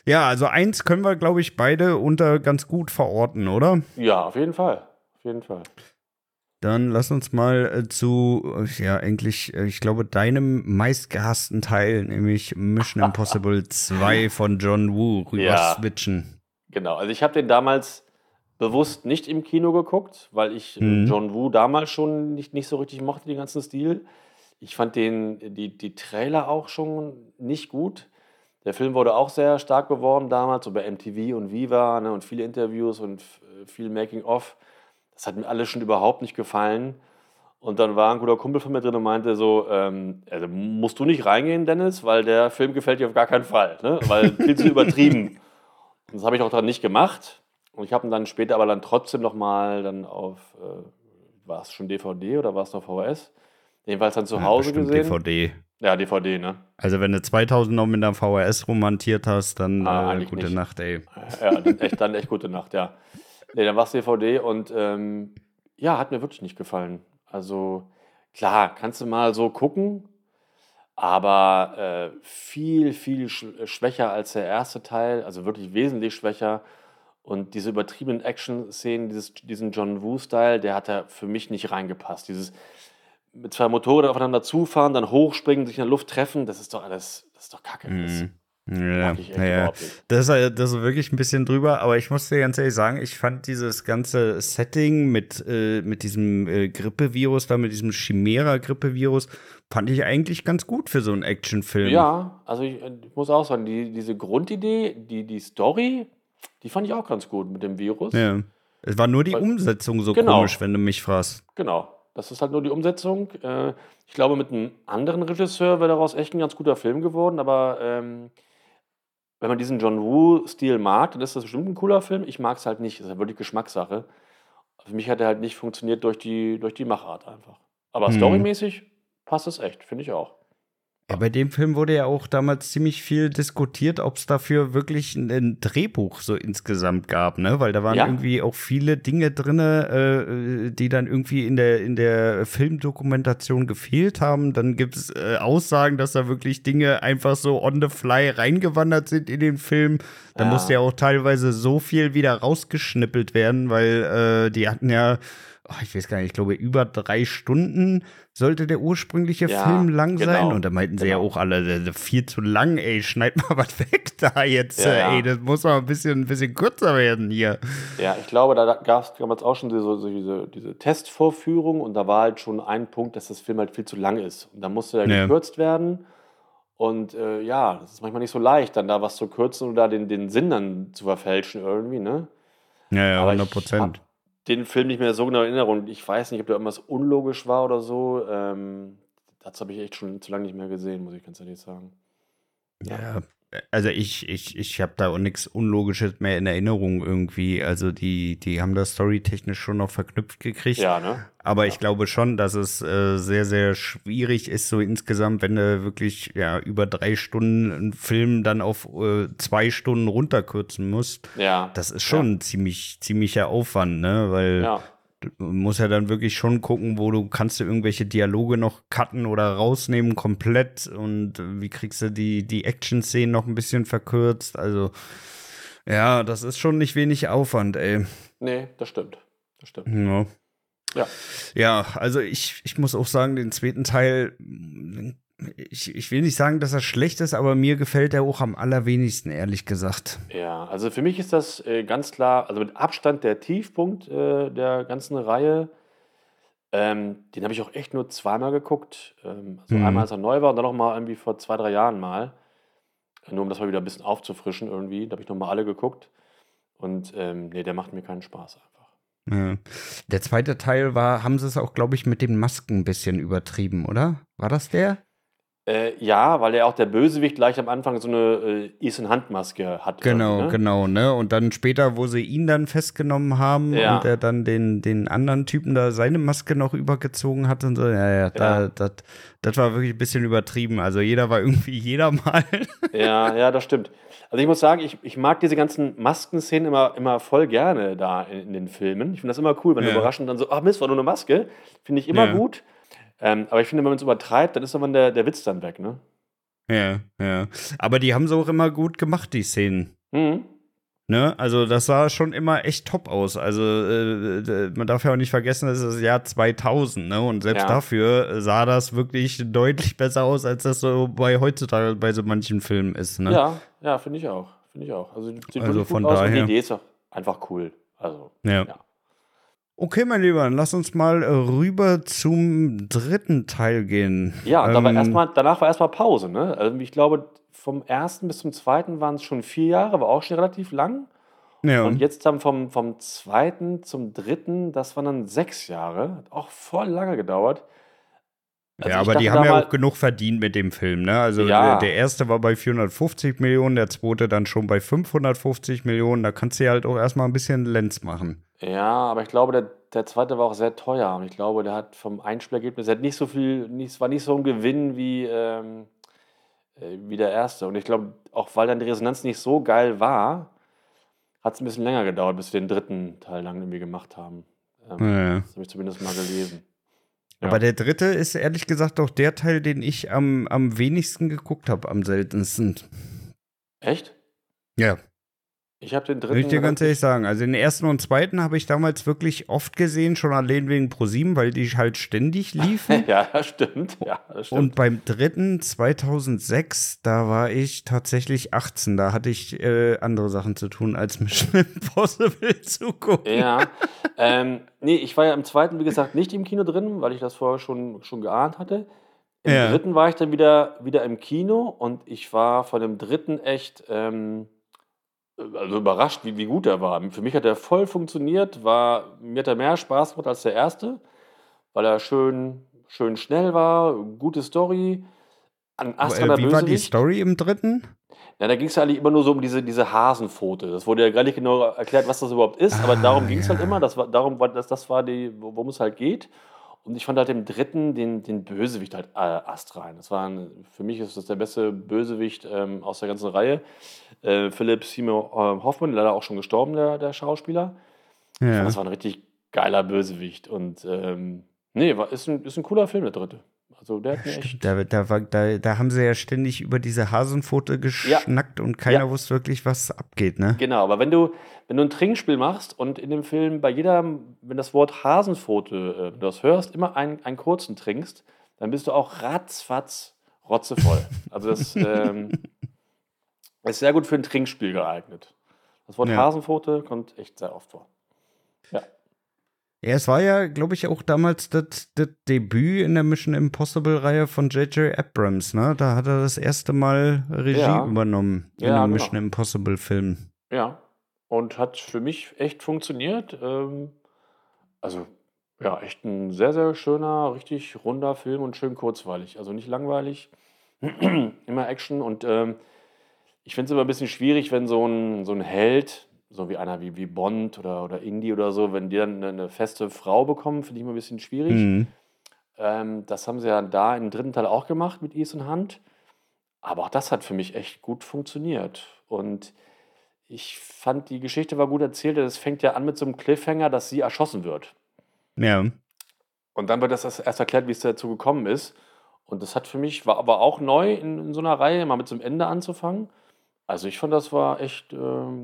Ja, also eins können wir, glaube ich, beide unter ganz gut verorten, oder? Ja, auf jeden Fall. Auf jeden Fall. Dann lass uns mal äh, zu, äh, ja, eigentlich, äh, ich glaube, deinem meistgehassten Teil, nämlich Mission Impossible 2 von John Woo, rüber ja, switchen. Genau, also ich habe den damals bewusst nicht im Kino geguckt, weil ich mhm. John Woo damals schon nicht, nicht so richtig mochte, den ganzen Stil. Ich fand den, die, die Trailer auch schon nicht gut. Der Film wurde auch sehr stark beworben damals, so bei MTV und Viva ne, und viele Interviews und viel Making-of. Das hat mir alles schon überhaupt nicht gefallen. Und dann war ein guter Kumpel von mir drin und meinte so, ähm, also musst du nicht reingehen, Dennis, weil der Film gefällt dir auf gar keinen Fall, ne? weil viel zu übertrieben. Und das habe ich auch dann nicht gemacht. Und ich habe ihn dann später aber dann trotzdem nochmal dann auf, äh, war es schon DVD oder war es noch VHS? Jedenfalls dann zu Hause ja, gesehen. DVD. Ja, DVD, ne? Also wenn du 2000 noch mit einer VHS romantiert hast, dann ah, äh, gute nicht. Nacht, ey. Ja, dann echt, dann echt gute Nacht, ja. Nee, dann war es DVD und ähm, ja, hat mir wirklich nicht gefallen. Also klar, kannst du mal so gucken, aber äh, viel, viel sch schwächer als der erste Teil, also wirklich wesentlich schwächer. Und diese übertriebenen Action-Szenen, diesen John Woo-Style, der hat da für mich nicht reingepasst. Dieses, mit zwei Motorrädern aufeinander zufahren, dann hochspringen, sich in der Luft treffen, das ist doch alles, das ist doch kacke. Mhm. Ja, ja. Das, ist, das ist wirklich ein bisschen drüber, aber ich muss dir ganz ehrlich sagen, ich fand dieses ganze Setting mit, äh, mit diesem äh, Grippevirus, da mit diesem Chimera-Grippevirus, fand ich eigentlich ganz gut für so einen Actionfilm. Ja, also ich, ich muss auch sagen, die, diese Grundidee, die, die Story, die fand ich auch ganz gut mit dem Virus. Ja. Es war nur die Weil, Umsetzung so genau. komisch, wenn du mich fragst. Genau. Das ist halt nur die Umsetzung. Äh, ich glaube, mit einem anderen Regisseur wäre daraus echt ein ganz guter Film geworden, aber ähm, wenn man diesen John Woo-Stil mag, dann ist das bestimmt ein cooler Film. Ich mag es halt nicht. Das ist ja wirklich Geschmackssache. Für mich hat er halt nicht funktioniert durch die, durch die Machart einfach. Aber hm. storymäßig passt es echt, finde ich auch. Ja, bei dem Film wurde ja auch damals ziemlich viel diskutiert, ob es dafür wirklich ein, ein, Drehbuch so insgesamt gab, ne? Weil da waren ja. irgendwie auch viele Dinge drin, äh, die dann irgendwie in der, in der Filmdokumentation gefehlt haben. Dann gibt es äh, Aussagen, dass da wirklich Dinge einfach so on the fly reingewandert sind in den Film. Da ja. musste ja auch teilweise so viel wieder rausgeschnippelt werden, weil äh, die hatten ja ich weiß gar nicht, ich glaube, über drei Stunden sollte der ursprüngliche ja, Film lang genau, sein. Und da meinten sie genau. ja auch alle, viel zu lang, ey, schneid mal was weg da jetzt, ja, ja. ey, das muss mal ein bisschen, ein bisschen kürzer werden hier. Ja, ich glaube, da gab es damals auch schon so, so diese, diese Testvorführung und da war halt schon ein Punkt, dass das Film halt viel zu lang ist. Und da musste er gekürzt werden. Und äh, ja, das ist manchmal nicht so leicht, dann da was zu kürzen oder den, den Sinn dann zu verfälschen irgendwie, ne? Ja, ja, 100 Prozent den Film nicht mehr so genau in Erinnerung. Ich weiß nicht, ob da irgendwas unlogisch war oder so. Ähm, das habe ich echt schon zu lange nicht mehr gesehen, muss ich ganz ehrlich sagen. Ja, also ich, ich, ich habe da auch nichts Unlogisches mehr in Erinnerung irgendwie. Also die, die haben das storytechnisch schon noch verknüpft gekriegt. Ja, ne? Aber ja. ich glaube schon, dass es äh, sehr, sehr schwierig ist, so insgesamt, wenn du wirklich ja über drei Stunden einen Film dann auf äh, zwei Stunden runterkürzen musst. Ja. Das ist schon ja. ein ziemlich, ziemlicher Aufwand, ne? Weil ja du musst ja dann wirklich schon gucken, wo du kannst du irgendwelche Dialoge noch cutten oder rausnehmen komplett und wie kriegst du die, die Action-Szenen noch ein bisschen verkürzt. Also ja, das ist schon nicht wenig Aufwand, ey. Nee, das stimmt. Das stimmt. Ja. Ja. Ja, also ich, ich muss auch sagen, den zweiten Teil ich, ich will nicht sagen, dass er schlecht ist, aber mir gefällt er auch am allerwenigsten, ehrlich gesagt. Ja, also für mich ist das äh, ganz klar, also mit Abstand der Tiefpunkt äh, der ganzen Reihe. Ähm, den habe ich auch echt nur zweimal geguckt. Ähm, also mhm. einmal, als er neu war und dann noch mal irgendwie vor zwei, drei Jahren mal. Nur um das mal wieder ein bisschen aufzufrischen irgendwie. Da habe ich noch mal alle geguckt. Und ähm, nee, der macht mir keinen Spaß einfach. Ja. Der zweite Teil war, haben sie es auch, glaube ich, mit den Masken ein bisschen übertrieben, oder? War das der? Äh, ja, weil er auch der Bösewicht gleich am Anfang so eine äh, Ethan Handmaske hat. Genau, ne? genau, ne? Und dann später, wo sie ihn dann festgenommen haben ja. und er dann den, den anderen Typen da seine Maske noch übergezogen hat und so, ja, ja, ja. das da, war wirklich ein bisschen übertrieben. Also jeder war irgendwie jeder mal. ja, ja, das stimmt. Also ich muss sagen, ich, ich mag diese ganzen Maskenszenen immer, immer voll gerne da in, in den Filmen. Ich finde das immer cool, wenn ja. überraschend dann so, ach Mist, war nur eine Maske. Finde ich immer ja. gut. Ähm, aber ich finde, wenn man es übertreibt, dann ist irgendwann der, der Witz dann weg, ne? Ja, ja. Aber die haben sie auch immer gut gemacht, die Szenen. Mhm. Ne? Also das sah schon immer echt top aus. Also äh, man darf ja auch nicht vergessen, das ist das Jahr 2000, ne? Und selbst ja. dafür sah das wirklich deutlich besser aus, als das so bei heutzutage bei so manchen Filmen ist, ne? Ja, ja, finde ich auch. Finde ich auch. Also sieht also von aus daher. und die Idee ist auch einfach cool. Also ja. ja. Okay, mein Lieber, lass uns mal äh, rüber zum dritten Teil gehen. Ja, ähm, aber erstmal, danach war erstmal Pause, ne? Also ich glaube, vom ersten bis zum zweiten waren es schon vier Jahre, war auch schon relativ lang. Ja. Und jetzt dann vom, vom zweiten zum dritten, das waren dann sechs Jahre. Hat auch voll lange gedauert. Also ja, aber die haben ja auch genug verdient mit dem Film, ne? Also ja. der, der, erste war bei 450 Millionen, der zweite dann schon bei 550 Millionen. Da kannst du ja halt auch erstmal ein bisschen Lenz machen. Ja, aber ich glaube, der, der zweite war auch sehr teuer. Und ich glaube, der hat vom Einspielergebnis, hat nicht so viel, nicht, war nicht so ein Gewinn wie, ähm, äh, wie der erste. Und ich glaube, auch weil dann die Resonanz nicht so geil war, hat es ein bisschen länger gedauert, bis wir den dritten Teil lang irgendwie gemacht haben. Ähm, ja. Das habe ich zumindest mal gelesen. Ja. Aber der dritte ist ehrlich gesagt auch der Teil, den ich am, am wenigsten geguckt habe, am seltensten. Echt? Ja. Ich habe den dritten. Will ich dir ganz ehrlich sagen. Also den ersten und zweiten habe ich damals wirklich oft gesehen, schon allein wegen ProSieben, weil die halt ständig liefen. ja, das stimmt. Ja, das stimmt. Und beim dritten, 2006, da war ich tatsächlich 18. Da hatte ich äh, andere Sachen zu tun, als Mission Impossible zu gucken. Ja. ähm, nee, ich war ja im zweiten, wie gesagt, nicht im Kino drin, weil ich das vorher schon, schon geahnt hatte. Im ja. dritten war ich dann wieder, wieder im Kino und ich war von dem dritten echt. Ähm, also überrascht, wie, wie gut er war. Für mich hat er voll funktioniert, war, mir hat er mehr Spaß gemacht als der erste, weil er schön, schön schnell war, gute Story. An Astra Wie war die Story im dritten? Ja, da ging es ja eigentlich immer nur so um diese, diese Hasenpfote. Das wurde ja gar nicht genau erklärt, was das überhaupt ist, ah, aber darum ging es ja. halt immer. Das war, darum, das, das war die, worum es halt geht. Und ich fand halt im dritten den, den Bösewicht halt äh, astrein. Das war ein, für mich ist das der beste Bösewicht ähm, aus der ganzen Reihe. Äh, Philipp Seymour äh, Hoffmann, leider auch schon gestorben, der, der Schauspieler. Ja. Fand, das war ein richtig geiler Bösewicht. Und ähm, nee, war, ist, ein, ist ein cooler Film, der dritte. Also der hat mir echt. Da, da, war, da, da haben sie ja ständig über diese Hasenpfote geschnackt ja. und keiner ja. wusste wirklich, was abgeht, ne? Genau, aber wenn du, wenn du ein Trinkspiel machst und in dem Film bei jeder, wenn das Wort Hasenpfote, äh, das hörst, immer einen, einen kurzen trinkst, dann bist du auch ratzfatz rotzevoll. also das ähm, ist sehr gut für ein Trinkspiel geeignet. Das Wort ja. Hasenpfote kommt echt sehr oft vor. Ja. Ja, es war ja, glaube ich, auch damals das, das Debüt in der Mission Impossible-Reihe von J.J. Abrams, ne? Da hat er das erste Mal Regie ja. übernommen in ja, einem genau. Mission Impossible-Film. Ja, und hat für mich echt funktioniert. Ähm, also, ja, echt ein sehr, sehr schöner, richtig runder Film und schön kurzweilig. Also nicht langweilig, immer Action und ähm, ich finde es immer ein bisschen schwierig, wenn so ein, so ein Held so wie einer wie, wie Bond oder, oder Indie oder so, wenn die dann eine, feste Frau bekommen, finde ich immer ein bisschen schwierig. Mhm. Ähm, das haben sie ja da im dritten Teil auch gemacht mit Ethan Hunt. Aber auch das hat für mich echt gut funktioniert. Und ich fand, die Geschichte war gut erzählt. Es fängt ja an mit so einem Cliffhanger, dass sie erschossen wird. Ja. Und dann wird das erst erklärt, wie es dazu gekommen ist. Und das hat für mich, war aber auch neu in, in so einer Reihe, mal mit so einem Ende anzufangen. Also ich fand, das war echt äh,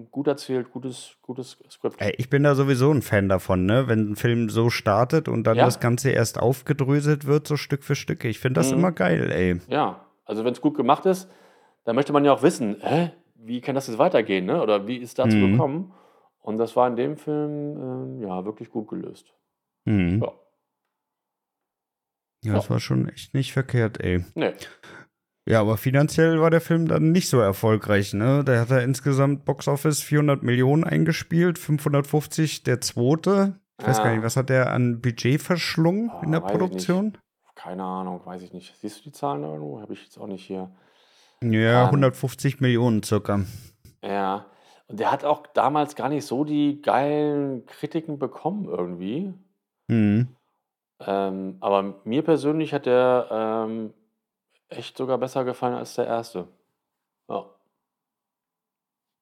gut erzählt, gutes, gutes Skript. Ey, ich bin da sowieso ein Fan davon, ne? Wenn ein Film so startet und dann ja. das Ganze erst aufgedröselt wird, so Stück für Stück. Ich finde das mhm. immer geil, ey. Ja, also wenn es gut gemacht ist, dann möchte man ja auch wissen, hä, wie kann das jetzt weitergehen, ne? Oder wie ist dazu mhm. gekommen? Und das war in dem Film äh, ja wirklich gut gelöst. Mhm. Ja. Ja, das war schon echt nicht verkehrt, ey. Nee. Ja, aber finanziell war der Film dann nicht so erfolgreich, ne? Der hat ja insgesamt Box Office 400 Millionen eingespielt, 550 der zweite. Ich weiß gar nicht, was hat der an Budget verschlungen oh, in der Produktion? Keine Ahnung, weiß ich nicht. Siehst du die Zahlen irgendwo? Habe ich jetzt auch nicht hier. Ja, um, 150 Millionen circa. Ja, und der hat auch damals gar nicht so die geilen Kritiken bekommen irgendwie. Mhm. Ähm, aber mir persönlich hat der ähm, echt sogar besser gefallen als der erste. Ja.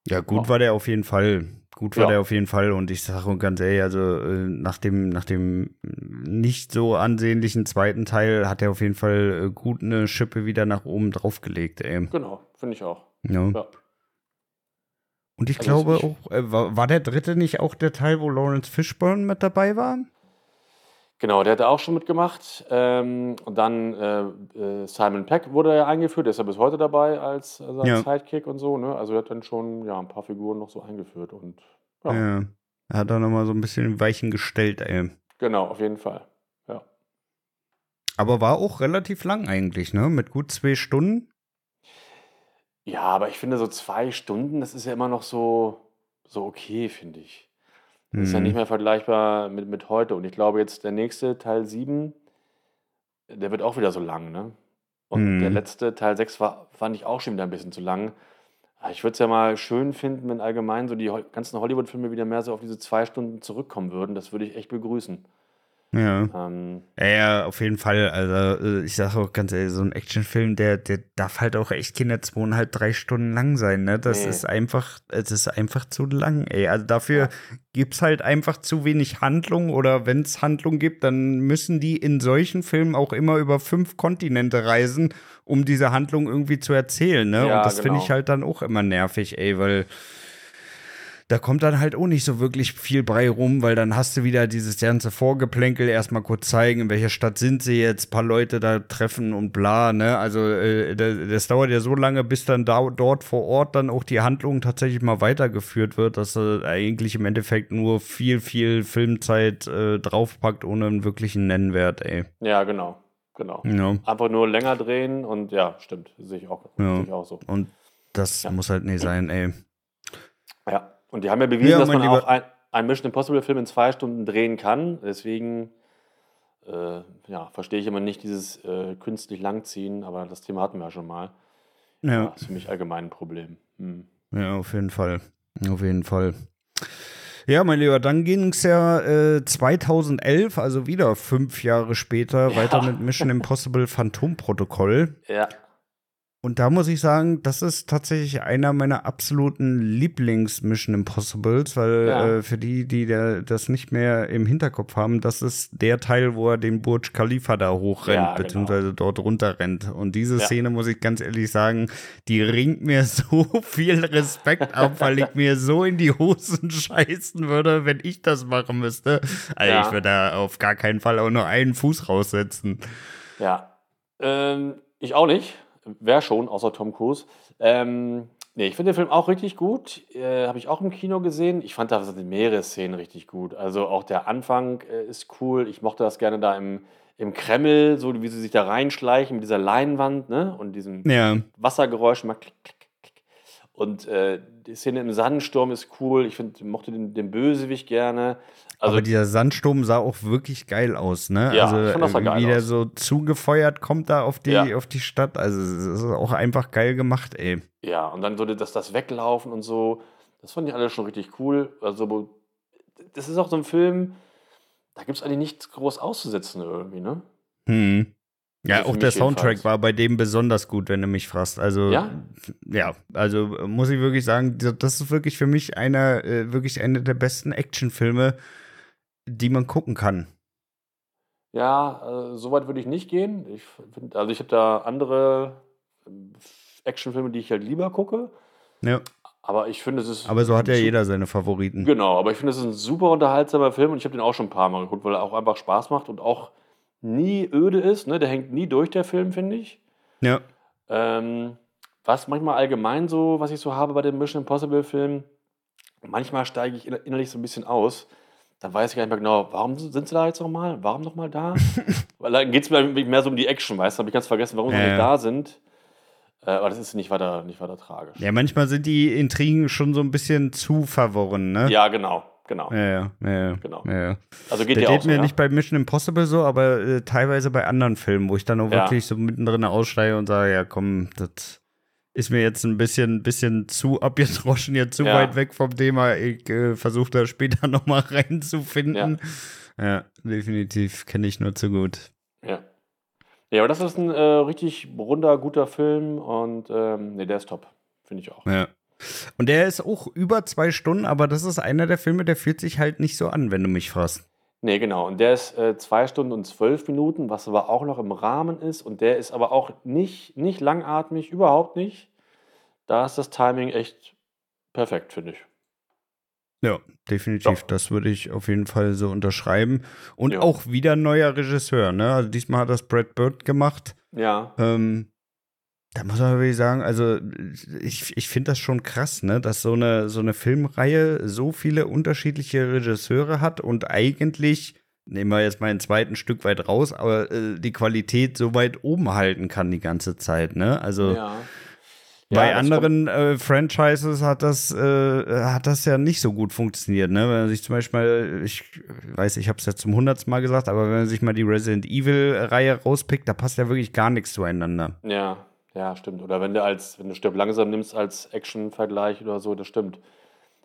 Ja, gut ja. war der auf jeden Fall. Gut war ja. der auf jeden Fall. Und ich sage ganz ehrlich, also äh, nach dem, nach dem nicht so ansehnlichen zweiten Teil hat er auf jeden Fall äh, gut eine Schippe wieder nach oben draufgelegt, ey. Genau, finde ich auch. Ja. ja. Und ich also glaube auch, äh, war, war der dritte nicht auch der Teil, wo Lawrence Fishburne mit dabei war? Genau, der hat auch schon mitgemacht. Ähm, und dann äh, äh, Simon Peck wurde ja eingeführt, der ist ja bis heute dabei als, als ja. Sidekick und so. Ne? Also er hat dann schon ja, ein paar Figuren noch so eingeführt. Und, ja. ja. Er hat da nochmal so ein bisschen Weichen gestellt, ey. Genau, auf jeden Fall. Ja. Aber war auch relativ lang eigentlich, ne? Mit gut zwei Stunden. Ja, aber ich finde so zwei Stunden, das ist ja immer noch so, so okay, finde ich. Das ist ja nicht mhm. mehr vergleichbar mit, mit heute. Und ich glaube jetzt der nächste, Teil 7, der wird auch wieder so lang, ne? Und der mhm. letzte, Teil 6, war, fand ich auch schon wieder ein bisschen zu lang. Ich würde es ja mal schön finden, wenn allgemein so die ganzen Hollywood-Filme wieder mehr so auf diese zwei Stunden zurückkommen würden. Das würde ich echt begrüßen. Ja. Ähm, ja, auf jeden Fall. Also, äh, ich sage auch ganz ehrlich, so ein Actionfilm, der, der darf halt auch echt keine zweieinhalb, drei Stunden lang sein, ne? Das nee. ist einfach, es ist einfach zu lang, ey. Also dafür ja. gibt's halt einfach zu wenig Handlung oder wenn es Handlung gibt, dann müssen die in solchen Filmen auch immer über fünf Kontinente reisen, um diese Handlung irgendwie zu erzählen, ne? Ja, Und das genau. finde ich halt dann auch immer nervig, ey, weil da kommt dann halt auch nicht so wirklich viel Brei rum, weil dann hast du wieder dieses ganze Vorgeplänkel, erstmal kurz zeigen, in welcher Stadt sind sie jetzt, paar Leute da treffen und bla, ne? Also äh, das, dauert ja so lange, bis dann da, dort vor Ort dann auch die Handlung tatsächlich mal weitergeführt wird, dass er eigentlich im Endeffekt nur viel, viel Filmzeit äh, draufpackt, ohne einen wirklichen Nennwert, ey. Ja, genau. Genau. Ja. Einfach nur länger drehen und ja, stimmt. Sehe ich auch, ja. sehe ich auch so. Und das ja. muss halt nicht sein, ey. Ja, und die haben ja bewiesen, ja, dass man auch ein, einen Mission Impossible-Film in zwei Stunden drehen kann. Deswegen äh, ja, verstehe ich immer nicht dieses äh, künstlich langziehen, aber das Thema hatten wir ja schon mal. Ja. Das ist für mich allgemein ein Problem. Hm. Ja, auf jeden Fall. Auf jeden Fall. Ja, mein Lieber, dann ging es ja äh, 2011, also wieder fünf Jahre später, ja. weiter mit Mission Impossible Phantom Protokoll. Ja. Und da muss ich sagen, das ist tatsächlich einer meiner absoluten Lieblings-Mission Impossibles, weil ja. äh, für die, die der, das nicht mehr im Hinterkopf haben, das ist der Teil, wo er den Burj Khalifa da hochrennt, ja, genau. beziehungsweise dort runterrennt. Und diese ja. Szene, muss ich ganz ehrlich sagen, die ringt mir so viel Respekt ab, weil ich mir so in die Hosen scheißen würde, wenn ich das machen müsste. Also ich würde da auf gar keinen Fall auch nur einen Fuß raussetzen. Ja. Ähm, ich auch nicht. Wer schon, außer Tom Cruise. Ähm, nee, ich finde den Film auch richtig gut. Äh, Habe ich auch im Kino gesehen. Ich fand da mehrere Szenen richtig gut. Also auch der Anfang äh, ist cool. Ich mochte das gerne da im, im Kreml, so wie sie sich da reinschleichen mit dieser Leinwand ne? und diesem ja. Wassergeräusch. Mal klick, klick. Und äh, die Szene im Sandsturm ist cool. Ich find, mochte den, den Bösewicht gerne. Also, Aber dieser Sandsturm sah auch wirklich geil aus, ne? Ja, also, ich fand das sah geil wie der so zugefeuert kommt da auf die, ja. auf die Stadt. Also, es ist auch einfach geil gemacht, ey. Ja, und dann so das, das Weglaufen und so. Das fand ich alles schon richtig cool. Also, das ist auch so ein Film, da gibt es eigentlich nichts groß auszusetzen irgendwie, ne? Hm. Ja, also auch der Soundtrack jedenfalls. war bei dem besonders gut, wenn du mich fragst. Also ja, ja also muss ich wirklich sagen, das ist wirklich für mich einer, äh, wirklich einer der besten Actionfilme, die man gucken kann. Ja, äh, so weit würde ich nicht gehen. Ich find, also ich habe da andere Actionfilme, die ich halt lieber gucke. Ja. Aber ich finde, es ist. Aber so hat ja jeder seine Favoriten. Genau, aber ich finde, es ist ein super unterhaltsamer Film und ich habe den auch schon ein paar Mal geguckt, weil er auch einfach Spaß macht und auch nie öde ist. Ne? Der hängt nie durch, der Film, finde ich. Ja. Ähm, was manchmal allgemein so, was ich so habe bei den Mission Impossible Filmen, manchmal steige ich innerlich so ein bisschen aus dann weiß ich gar nicht mehr genau, warum sind sie da jetzt nochmal? Warum nochmal da? Weil dann geht es mir mehr so um die Action, weißt du? Habe ich ganz vergessen, warum ja, sie nicht da sind. Äh, aber das ist nicht weiter, nicht weiter tragisch. Ja, manchmal sind die Intrigen schon so ein bisschen zu verworren, ne? Ja, genau. Genau. Ja, ja, ja. Genau. Ja, Also geht das geht auch so, mir ja? nicht bei Mission Impossible so, aber äh, teilweise bei anderen Filmen, wo ich dann auch wirklich so mittendrin aussteige und sage, ja komm, das ist mir jetzt ein bisschen, bisschen zu abgedroschen, jetzt zu ja. weit weg vom Thema. Ich äh, versuche da später nochmal reinzufinden. Ja, ja definitiv kenne ich nur zu gut. Ja. Ja, aber das ist ein äh, richtig runder, guter Film und ähm, nee, der ist top. Finde ich auch. Ja. Und der ist auch über zwei Stunden, aber das ist einer der Filme, der fühlt sich halt nicht so an, wenn du mich fragst. Nee, genau. Und der ist äh, zwei Stunden und zwölf Minuten, was aber auch noch im Rahmen ist. Und der ist aber auch nicht, nicht langatmig, überhaupt nicht. Da ist das Timing echt perfekt, finde ich. Ja, definitiv. Ja. Das würde ich auf jeden Fall so unterschreiben. Und ja. auch wieder neuer Regisseur, ne? Also diesmal hat das Brad Bird gemacht. Ja. Ähm, da muss man wirklich sagen, also ich, ich finde das schon krass, ne, dass so eine, so eine Filmreihe so viele unterschiedliche Regisseure hat und eigentlich, nehmen wir jetzt mal ein zweites Stück weit raus, aber äh, die Qualität so weit oben halten kann die ganze Zeit, ne? Also ja. Bei ja, anderen äh, Franchises hat das, äh, hat das ja nicht so gut funktioniert. Ne? Wenn man sich zum Beispiel, ich weiß, ich habe es ja zum hundertsten Mal gesagt, aber wenn man sich mal die Resident Evil-Reihe rauspickt, da passt ja wirklich gar nichts zueinander. Ja, ja, stimmt. Oder wenn du als, wenn du Stirb langsam nimmst als Action-Vergleich oder so, das stimmt.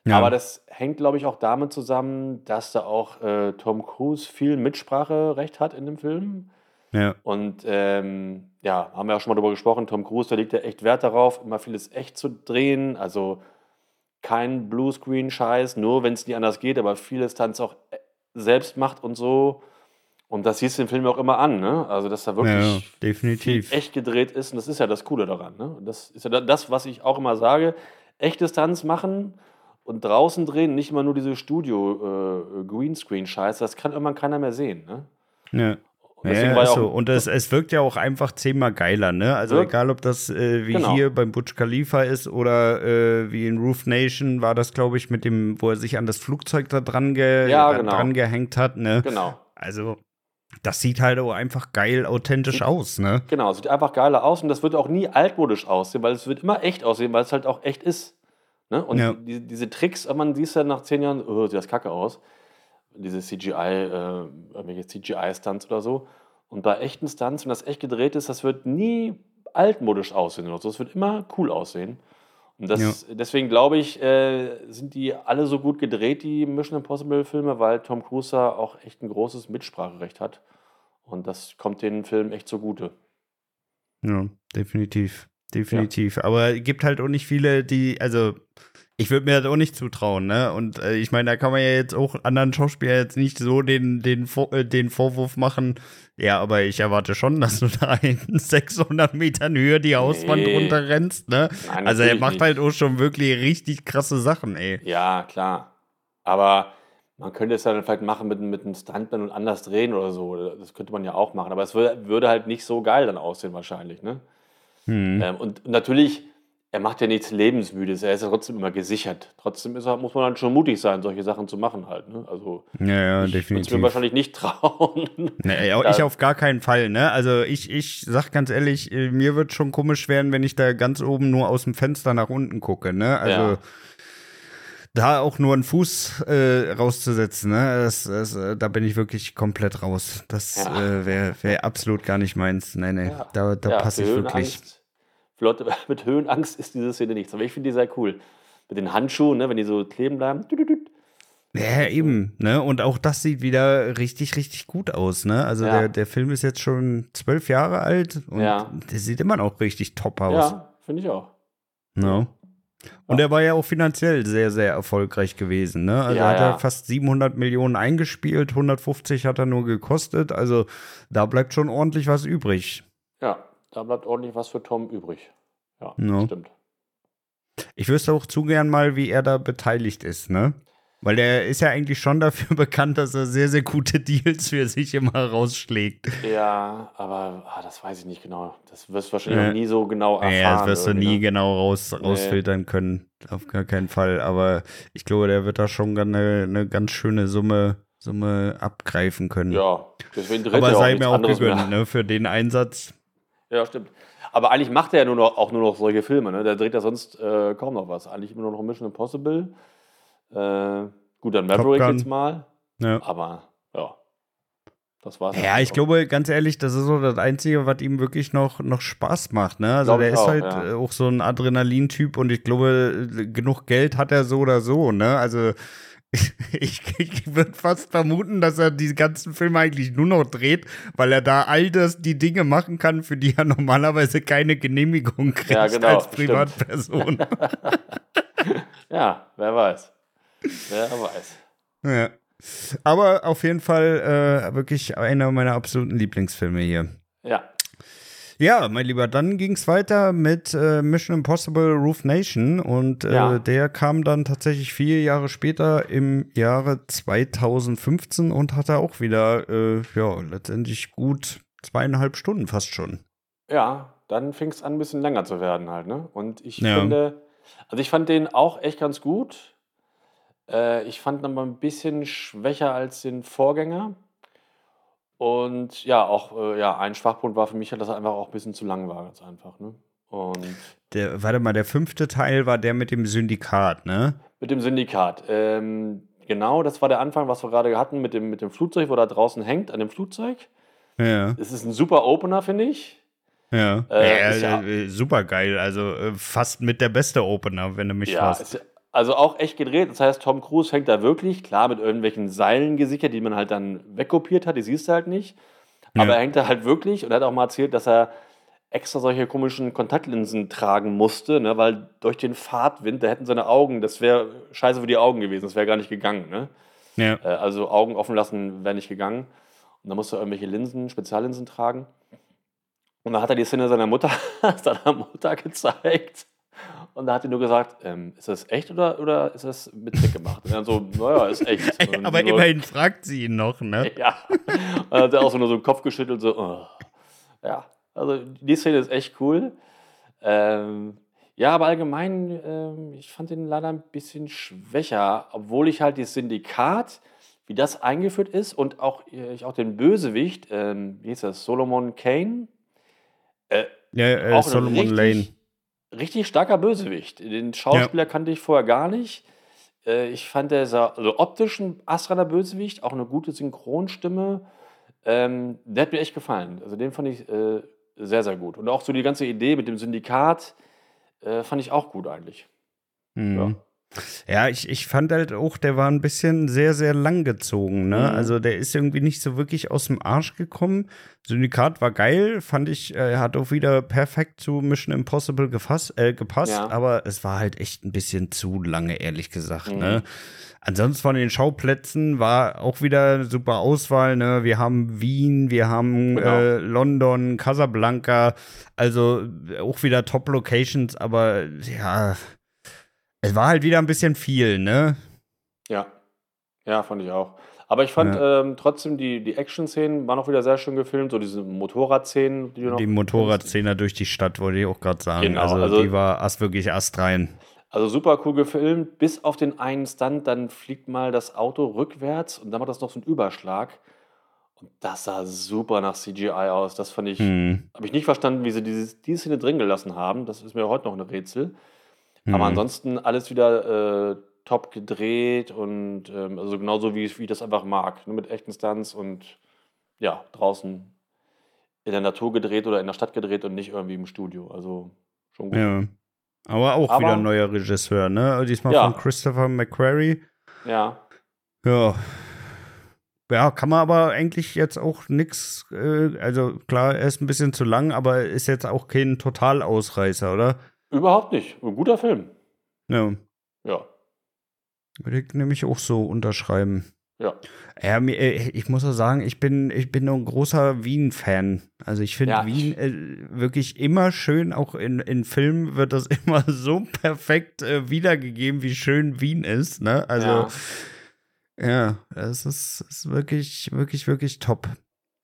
Ja. Aber das hängt, glaube ich, auch damit zusammen, dass da auch äh, Tom Cruise viel Mitspracherecht hat in dem Film. Ja. Und ähm, ja, haben wir auch schon mal darüber gesprochen, Tom Cruise, da legt ja echt Wert darauf, immer vieles echt zu drehen. Also kein Bluescreen-Scheiß, nur wenn es nie anders geht, aber vieles dann auch äh, selbst macht und so. Und das siehst du im Film auch immer an, ne? Also, dass da wirklich ja, definitiv. echt gedreht ist. Und das ist ja das Coole daran, ne? Das ist ja das, was ich auch immer sage. Echte Stunts machen und draußen drehen, nicht immer nur diese Studio-Greenscreen-Scheiße. Äh, das kann irgendwann keiner mehr sehen, ne? Ja. Und, ja, so. und es, es wirkt ja auch einfach zehnmal geiler, ne? Also wirkt, egal, ob das äh, wie genau. hier beim Butch Khalifa ist oder äh, wie in Roof Nation war das, glaube ich, mit dem, wo er sich an das Flugzeug da dran, ge ja, genau. dran gehängt hat, ne? Genau. Also das sieht halt auch einfach geil authentisch aus, ne? Genau, sieht einfach geiler aus und das wird auch nie altmodisch aussehen, weil es wird immer echt aussehen, weil es halt auch echt ist. Ne? Und ja. die, diese Tricks, man sieht ja nach zehn Jahren, oh, sieht das kacke aus. Diese CGI, äh, irgendwelche CGI-Stunts oder so. Und bei echten Stunts, wenn das echt gedreht ist, das wird nie altmodisch aussehen oder so. Es wird immer cool aussehen. Und das, ja. deswegen glaube ich, äh, sind die alle so gut gedreht, die Mission Impossible-Filme, weil Tom Cruise auch echt ein großes Mitspracherecht hat. Und das kommt den Film echt zugute. Ja, definitiv. Definitiv. Ja. Aber es gibt halt auch nicht viele, die, also ich würde mir das auch nicht zutrauen, ne? Und äh, ich meine, da kann man ja jetzt auch anderen Schauspielern jetzt nicht so den, den, äh, den Vorwurf machen. Ja, aber ich erwarte schon, dass du da in 600 Metern Höhe die Hauswand nee. runterrennst, ne? Nein, also er macht nicht. halt auch schon wirklich richtig krasse Sachen, ey. Ja, klar. Aber man könnte es dann vielleicht machen mit, mit einem Stuntman und anders drehen oder so. Das könnte man ja auch machen. Aber es würde, würde halt nicht so geil dann aussehen wahrscheinlich, ne? Hm. Ähm, und natürlich er macht ja nichts Lebensmüdes, er ist ja trotzdem immer gesichert. Trotzdem er, muss man dann schon mutig sein, solche Sachen zu machen halt. Ne? Also ja, ja, ich definitiv. mir wahrscheinlich nicht trauen. Nee, ich auf gar keinen Fall, ne? Also ich, ich sag ganz ehrlich, äh, mir wird schon komisch werden, wenn ich da ganz oben nur aus dem Fenster nach unten gucke, ne? Also ja. da auch nur einen Fuß äh, rauszusetzen, ne? Das, das, äh, da bin ich wirklich komplett raus. Das ja. äh, wäre wär absolut gar nicht meins. Nee, nee, ja. da, da passe ich wirklich. Angst für Leute mit Höhenangst ist diese Szene nichts. Aber ich finde die sehr cool. Mit den Handschuhen, ne, wenn die so kleben bleiben. Ja, eben, ne? Und auch das sieht wieder richtig, richtig gut aus, ne? Also ja. der, der Film ist jetzt schon zwölf Jahre alt und ja. der sieht immer noch richtig top aus. Ja, finde ich auch. No. Und er war ja auch finanziell sehr, sehr erfolgreich gewesen. Ne? Also ja, hat er ja. fast 700 Millionen eingespielt, 150 hat er nur gekostet. Also da bleibt schon ordentlich was übrig. Ja, da bleibt ordentlich was für Tom übrig. Ja, no. stimmt. Ich wüsste auch zu gern mal, wie er da beteiligt ist, ne? Weil er ist ja eigentlich schon dafür bekannt, dass er sehr, sehr gute Deals für sich immer rausschlägt. Ja, aber ah, das weiß ich nicht genau. Das wirst du wahrscheinlich ja. nie so genau erfahren. Ja, das wirst du nie ne? genau raus, rausfiltern nee. können. Auf gar keinen Fall. Aber ich glaube, der wird da schon eine, eine ganz schöne Summe, Summe abgreifen können. Ja, deswegen Aber sei mir auch gegönnt, ne? Für den Einsatz ja, stimmt. Aber eigentlich macht er ja nur noch, auch nur noch solche Filme. Ne? Der dreht ja sonst äh, kaum noch was. Eigentlich immer nur noch Mission Impossible. Äh, gut, dann Maverick jetzt mal. Ja. Aber ja, das war's. Ja, ich auch. glaube, ganz ehrlich, das ist so das Einzige, was ihm wirklich noch, noch Spaß macht. Ne? Also, der ist auch, halt ja. auch so ein Adrenalin-Typ und ich glaube, genug Geld hat er so oder so. Ne? Also, ich, ich würde fast vermuten, dass er die ganzen Filme eigentlich nur noch dreht, weil er da all das die Dinge machen kann, für die er normalerweise keine Genehmigung kriegt ja, genau, als Privatperson. ja, wer weiß. Wer weiß. Ja. Aber auf jeden Fall äh, wirklich einer meiner absoluten Lieblingsfilme hier. Ja, ja, mein Lieber, dann ging es weiter mit äh, Mission Impossible Roof Nation und äh, ja. der kam dann tatsächlich vier Jahre später im Jahre 2015 und hatte auch wieder, äh, ja, letztendlich gut zweieinhalb Stunden fast schon. Ja, dann fing es an, ein bisschen länger zu werden halt, ne? Und ich ja. finde, also ich fand den auch echt ganz gut. Äh, ich fand ihn aber ein bisschen schwächer als den Vorgänger. Und ja, auch äh, ja, ein Schwachpunkt war für mich, dass er einfach auch ein bisschen zu lang war, ganz einfach. Ne? Und der, warte mal, der fünfte Teil war der mit dem Syndikat, ne? Mit dem Syndikat. Ähm, genau, das war der Anfang, was wir gerade hatten mit dem, mit dem Flugzeug, wo da draußen hängt, an dem Flugzeug. Ja. Es ist ein super Opener, finde ich. Ja, äh, ja, ja äh, super geil. Also äh, fast mit der beste Opener, wenn du mich ja, fragst. Ist, also auch echt gedreht. Das heißt, Tom Cruise hängt da wirklich, klar, mit irgendwelchen Seilen gesichert, die man halt dann wegkopiert hat, die siehst du halt nicht. Ja. Aber er hängt da halt wirklich und er hat auch mal erzählt, dass er extra solche komischen Kontaktlinsen tragen musste, ne, weil durch den Fahrtwind, da hätten seine Augen, das wäre scheiße für die Augen gewesen, das wäre gar nicht gegangen. Ne? Ja. Äh, also Augen offen lassen wäre nicht gegangen. Und da musste er irgendwelche Linsen, Speziallinsen tragen. Und dann hat er die Szene seiner Mutter, seiner Mutter gezeigt. Und da hat er nur gesagt, ähm, ist das echt oder, oder ist das mit Trick gemacht? Und dann so, naja, ist echt. Ey, aber nur, immerhin fragt sie ihn noch, ne? Ja. Und dann hat er auch so nur so den Kopf geschüttelt, so, oh. ja. Also die Szene ist echt cool. Ähm, ja, aber allgemein, ähm, ich fand den leider ein bisschen schwächer, obwohl ich halt das Syndikat, wie das eingeführt ist und auch, äh, ich auch den Bösewicht, ähm, wie hieß das, Solomon Kane? Äh, ja, äh, Solomon Lane richtig starker Bösewicht. Den Schauspieler ja. kannte ich vorher gar nicht. Äh, ich fand, der sah also optisch ein astraler Bösewicht, auch eine gute Synchronstimme. Ähm, der hat mir echt gefallen. Also den fand ich äh, sehr, sehr gut. Und auch so die ganze Idee mit dem Syndikat äh, fand ich auch gut eigentlich. Mhm. Ja. Ja, ich, ich fand halt auch, der war ein bisschen sehr, sehr lang gezogen. Ne? Mhm. Also der ist irgendwie nicht so wirklich aus dem Arsch gekommen. Syndikat war geil, fand ich, äh, er hat auch wieder perfekt zu Mission Impossible gefasst, äh, gepasst, ja. aber es war halt echt ein bisschen zu lange, ehrlich gesagt. Ne? Mhm. Ne? Ansonsten von den Schauplätzen war auch wieder eine super Auswahl. Ne? Wir haben Wien, wir haben genau. äh, London, Casablanca, also auch wieder Top-Locations, aber ja es war halt wieder ein bisschen viel, ne? Ja. Ja, fand ich auch. Aber ich fand ja. ähm, trotzdem, die, die Action-Szenen waren auch wieder sehr schön gefilmt. So diese Motorradszenen, die. Die Motorradszene durch die Stadt, wollte ich auch gerade sagen. Genau, also, also, die war ast, wirklich astrein. Also super cool gefilmt, bis auf den einen Stunt, dann fliegt mal das Auto rückwärts und dann macht das noch so einen Überschlag. Und das sah super nach CGI aus. Das fand ich, hm. habe ich nicht verstanden, wie sie diese, diese Szene drin gelassen haben. Das ist mir heute noch ein Rätsel. Mhm. Aber ansonsten alles wieder äh, top gedreht und ähm, also genauso wie, wie ich das einfach mag. Nur mit echten Stunts und ja, draußen in der Natur gedreht oder in der Stadt gedreht und nicht irgendwie im Studio. Also schon gut. Ja. Aber auch Aber, wieder ein neuer Regisseur, ne? Diesmal ja. von Christopher McQuarrie. Ja. Ja. Ja, kann man aber eigentlich jetzt auch nichts, äh, also klar, er ist ein bisschen zu lang, aber ist jetzt auch kein Totalausreißer, oder? Überhaupt nicht. Ein guter Film. Ja. Ja. Würde ich nämlich auch so unterschreiben. Ja. ja äh, ich muss auch sagen, ich bin, ich bin ein großer Wien-Fan. Also ich finde ja. Wien äh, wirklich immer schön, auch in, in Filmen wird das immer so perfekt äh, wiedergegeben, wie schön Wien ist. Ne? Also ja, ja es ist, ist wirklich, wirklich, wirklich top.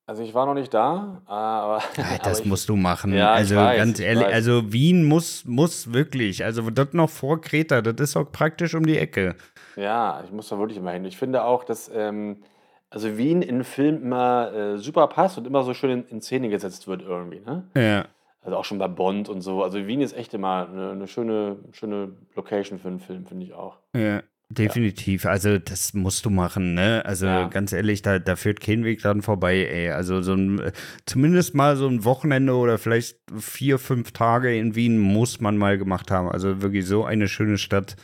Also ich war noch nicht da, aber. Ja, das aber musst du machen. Ja, also weiß, ganz ehrlich, also Wien muss, muss wirklich. Also das noch vor Kreta, das ist auch praktisch um die Ecke. Ja, ich muss da wirklich immer hin. Ich finde auch, dass ähm, also Wien in Film immer äh, super passt und immer so schön in, in, Szene gesetzt wird irgendwie, ne? Ja. Also auch schon bei Bond und so. Also Wien ist echt immer eine, eine schöne, schöne Location für einen Film, finde ich auch. Ja. Definitiv, ja. also das musst du machen, ne? Also ja. ganz ehrlich, da, da führt kein Weg dran vorbei, ey. Also so ein, zumindest mal so ein Wochenende oder vielleicht vier, fünf Tage in Wien muss man mal gemacht haben. Also wirklich so eine schöne Stadt.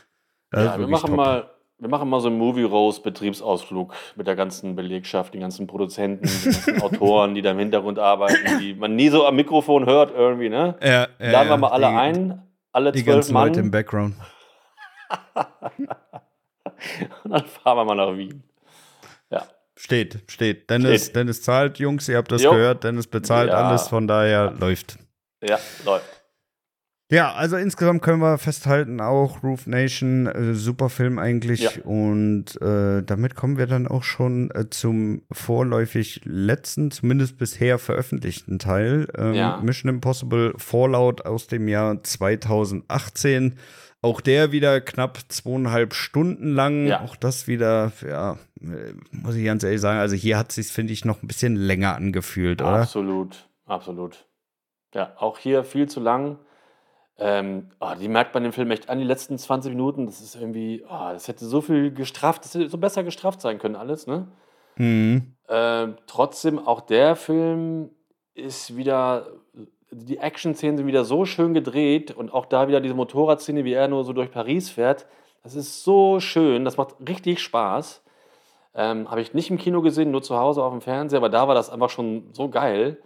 Ja, wir machen top. mal, wir machen mal so einen Movie Rose Betriebsausflug mit der ganzen Belegschaft, den ganzen Produzenten, den ganzen Autoren, die da im Hintergrund arbeiten, die man nie so am Mikrofon hört irgendwie, ne? Ja, ja Laden wir mal alle die, ein, alle die zwölf ganzen Mann. Leute im Background. Und dann fahren wir mal nach Wien. Ja. Steht, steht. Dennis, steht. Dennis zahlt, Jungs, ihr habt das jo. gehört. Dennis bezahlt ja. alles, von daher läuft. Ja, läuft. Ja, also insgesamt können wir festhalten, auch Roof Nation, äh, super Film eigentlich. Ja. Und äh, damit kommen wir dann auch schon äh, zum vorläufig letzten, zumindest bisher veröffentlichten Teil. Ähm, ja. Mission Impossible Fallout aus dem Jahr 2018. Auch der wieder knapp zweieinhalb Stunden lang. Ja. Auch das wieder, ja, muss ich ganz ehrlich sagen. Also hier hat sich, finde ich, noch ein bisschen länger angefühlt, oder? Absolut, absolut. Ja, auch hier viel zu lang. Ähm, oh, die merkt man im Film echt an, die letzten 20 Minuten. Das ist irgendwie, oh, das hätte so viel gestrafft, das hätte so besser gestrafft sein können, alles, ne? Mhm. Ähm, trotzdem, auch der Film ist wieder die Action-Szenen sind wieder so schön gedreht und auch da wieder diese Motorradszene, wie er nur so durch Paris fährt. Das ist so schön, das macht richtig Spaß. Ähm, Habe ich nicht im Kino gesehen, nur zu Hause auf dem Fernseher, aber da war das einfach schon so geil.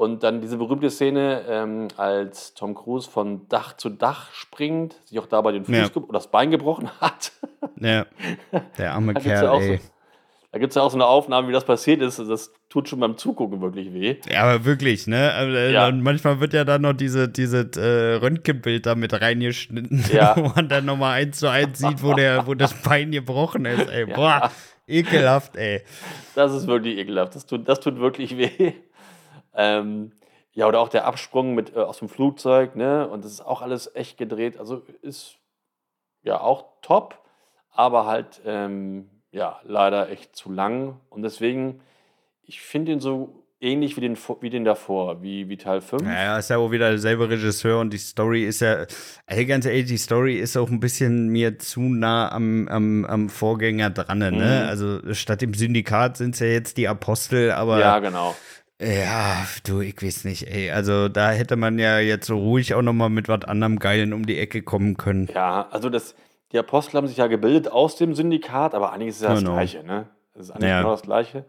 Und dann diese berühmte Szene, ähm, als Tom Cruise von Dach zu Dach springt, sich auch dabei den Fuß ja. oder das Bein gebrochen hat. Ja, der arme Kerl, ja ey. So, da gibt es ja auch so eine Aufnahme, wie das passiert ist. Das tut schon beim Zugucken wirklich weh. Ja, aber wirklich, ne? Also, äh, ja. Und manchmal wird ja dann noch diese, diese äh, Röntgenbild da mit reingeschnitten, ja. wo man dann nochmal eins zu eins sieht, wo, der, wo das Bein gebrochen ist. Ey, boah, ekelhaft, ey. Das ist wirklich ekelhaft. Das tut, das tut wirklich weh. Ähm, ja, oder auch der Absprung mit, äh, aus dem Flugzeug, ne? Und das ist auch alles echt gedreht. Also ist ja auch top, aber halt. Ähm, ja, leider echt zu lang. Und deswegen, ich finde ihn so ähnlich wie den, wie den davor, wie, wie Teil 5. Ja, ist ja auch wieder derselbe Regisseur und die Story ist ja, ey, ganz ehrlich, die Story ist auch ein bisschen mir zu nah am, am, am Vorgänger dran, ne? Mhm. Also statt dem Syndikat sind es ja jetzt die Apostel, aber. Ja, genau. Ja, du, ich weiß nicht, ey. Also da hätte man ja jetzt so ruhig auch noch mal mit was anderem Geilen um die Ecke kommen können. Ja, also das, die Apostel haben sich ja gebildet aus dem Syndikat, aber eigentlich ist es ja genau. das Gleiche, ne? Das ist eigentlich ja. genau das Gleiche.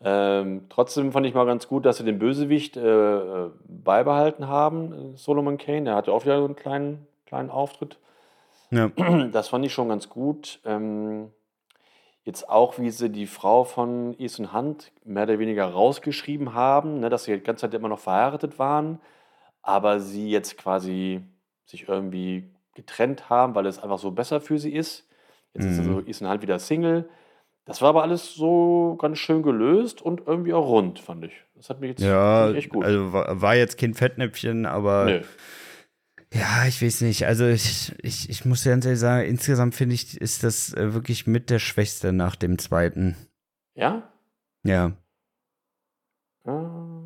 Ähm, trotzdem fand ich mal ganz gut, dass sie den Bösewicht äh, äh beibehalten haben, Solomon Kane. Der hatte auch wieder so einen kleinen, kleinen Auftritt. Ja. Das fand ich schon ganz gut. Ähm, jetzt auch, wie sie die Frau von Ethan Hunt mehr oder weniger rausgeschrieben haben, ne, dass sie die ganze Zeit immer noch verheiratet waren, aber sie jetzt quasi sich irgendwie getrennt haben, weil es einfach so besser für sie ist. Jetzt mhm. ist also Ethan Hunt wieder Single. Das war aber alles so ganz schön gelöst und irgendwie auch rund, fand ich. Das hat mich jetzt ja, echt gut. Also war, war, jetzt kein Fettnäpfchen, aber. Nee. Ja, ich weiß nicht. Also ich, ich, ich muss ganz ehrlich sagen, insgesamt finde ich, ist das äh, wirklich mit der Schwächste nach dem zweiten. Ja? Ja. Ah.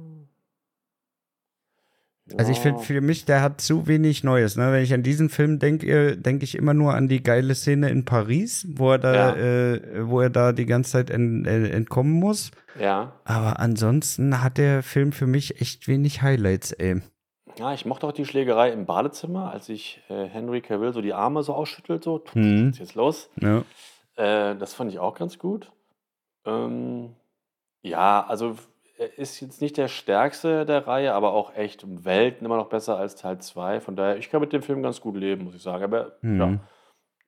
Also ich finde für mich, der hat zu wenig Neues. Ne? Wenn ich an diesen Film denke, denke ich immer nur an die geile Szene in Paris, wo er da, ja. äh, wo er da die ganze Zeit ent, äh, entkommen muss. Ja. Aber ansonsten hat der Film für mich echt wenig Highlights, ey. Ja, ich mochte auch die Schlägerei im Badezimmer, als sich äh, Henry Cavill so die Arme so ausschüttelt, so, mhm. was ist jetzt los? Ja. Äh, das fand ich auch ganz gut. Ähm, ja, also er ist jetzt nicht der stärkste der Reihe, aber auch echt um Welten immer noch besser als Teil 2. Von daher, ich kann mit dem Film ganz gut leben, muss ich sagen. Aber mhm. ja,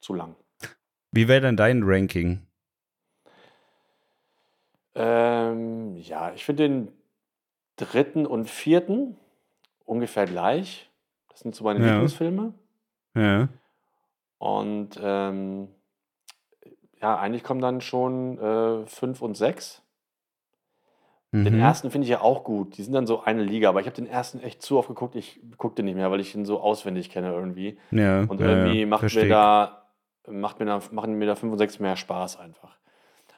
zu lang. Wie wäre denn dein Ranking? Ähm, ja, ich finde den dritten und vierten ungefähr gleich. Das sind so meine ja. Lieblingsfilme. Ja. Und ähm, ja, eigentlich kommen dann schon äh, fünf und sechs. Den mhm. ersten finde ich ja auch gut. Die sind dann so eine Liga, aber ich habe den ersten echt zu oft geguckt. Ich gucke den nicht mehr, weil ich ihn so auswendig kenne irgendwie. Ja, und irgendwie ja, macht mir da, macht mir da, machen mir da 5 und 6 mehr Spaß einfach.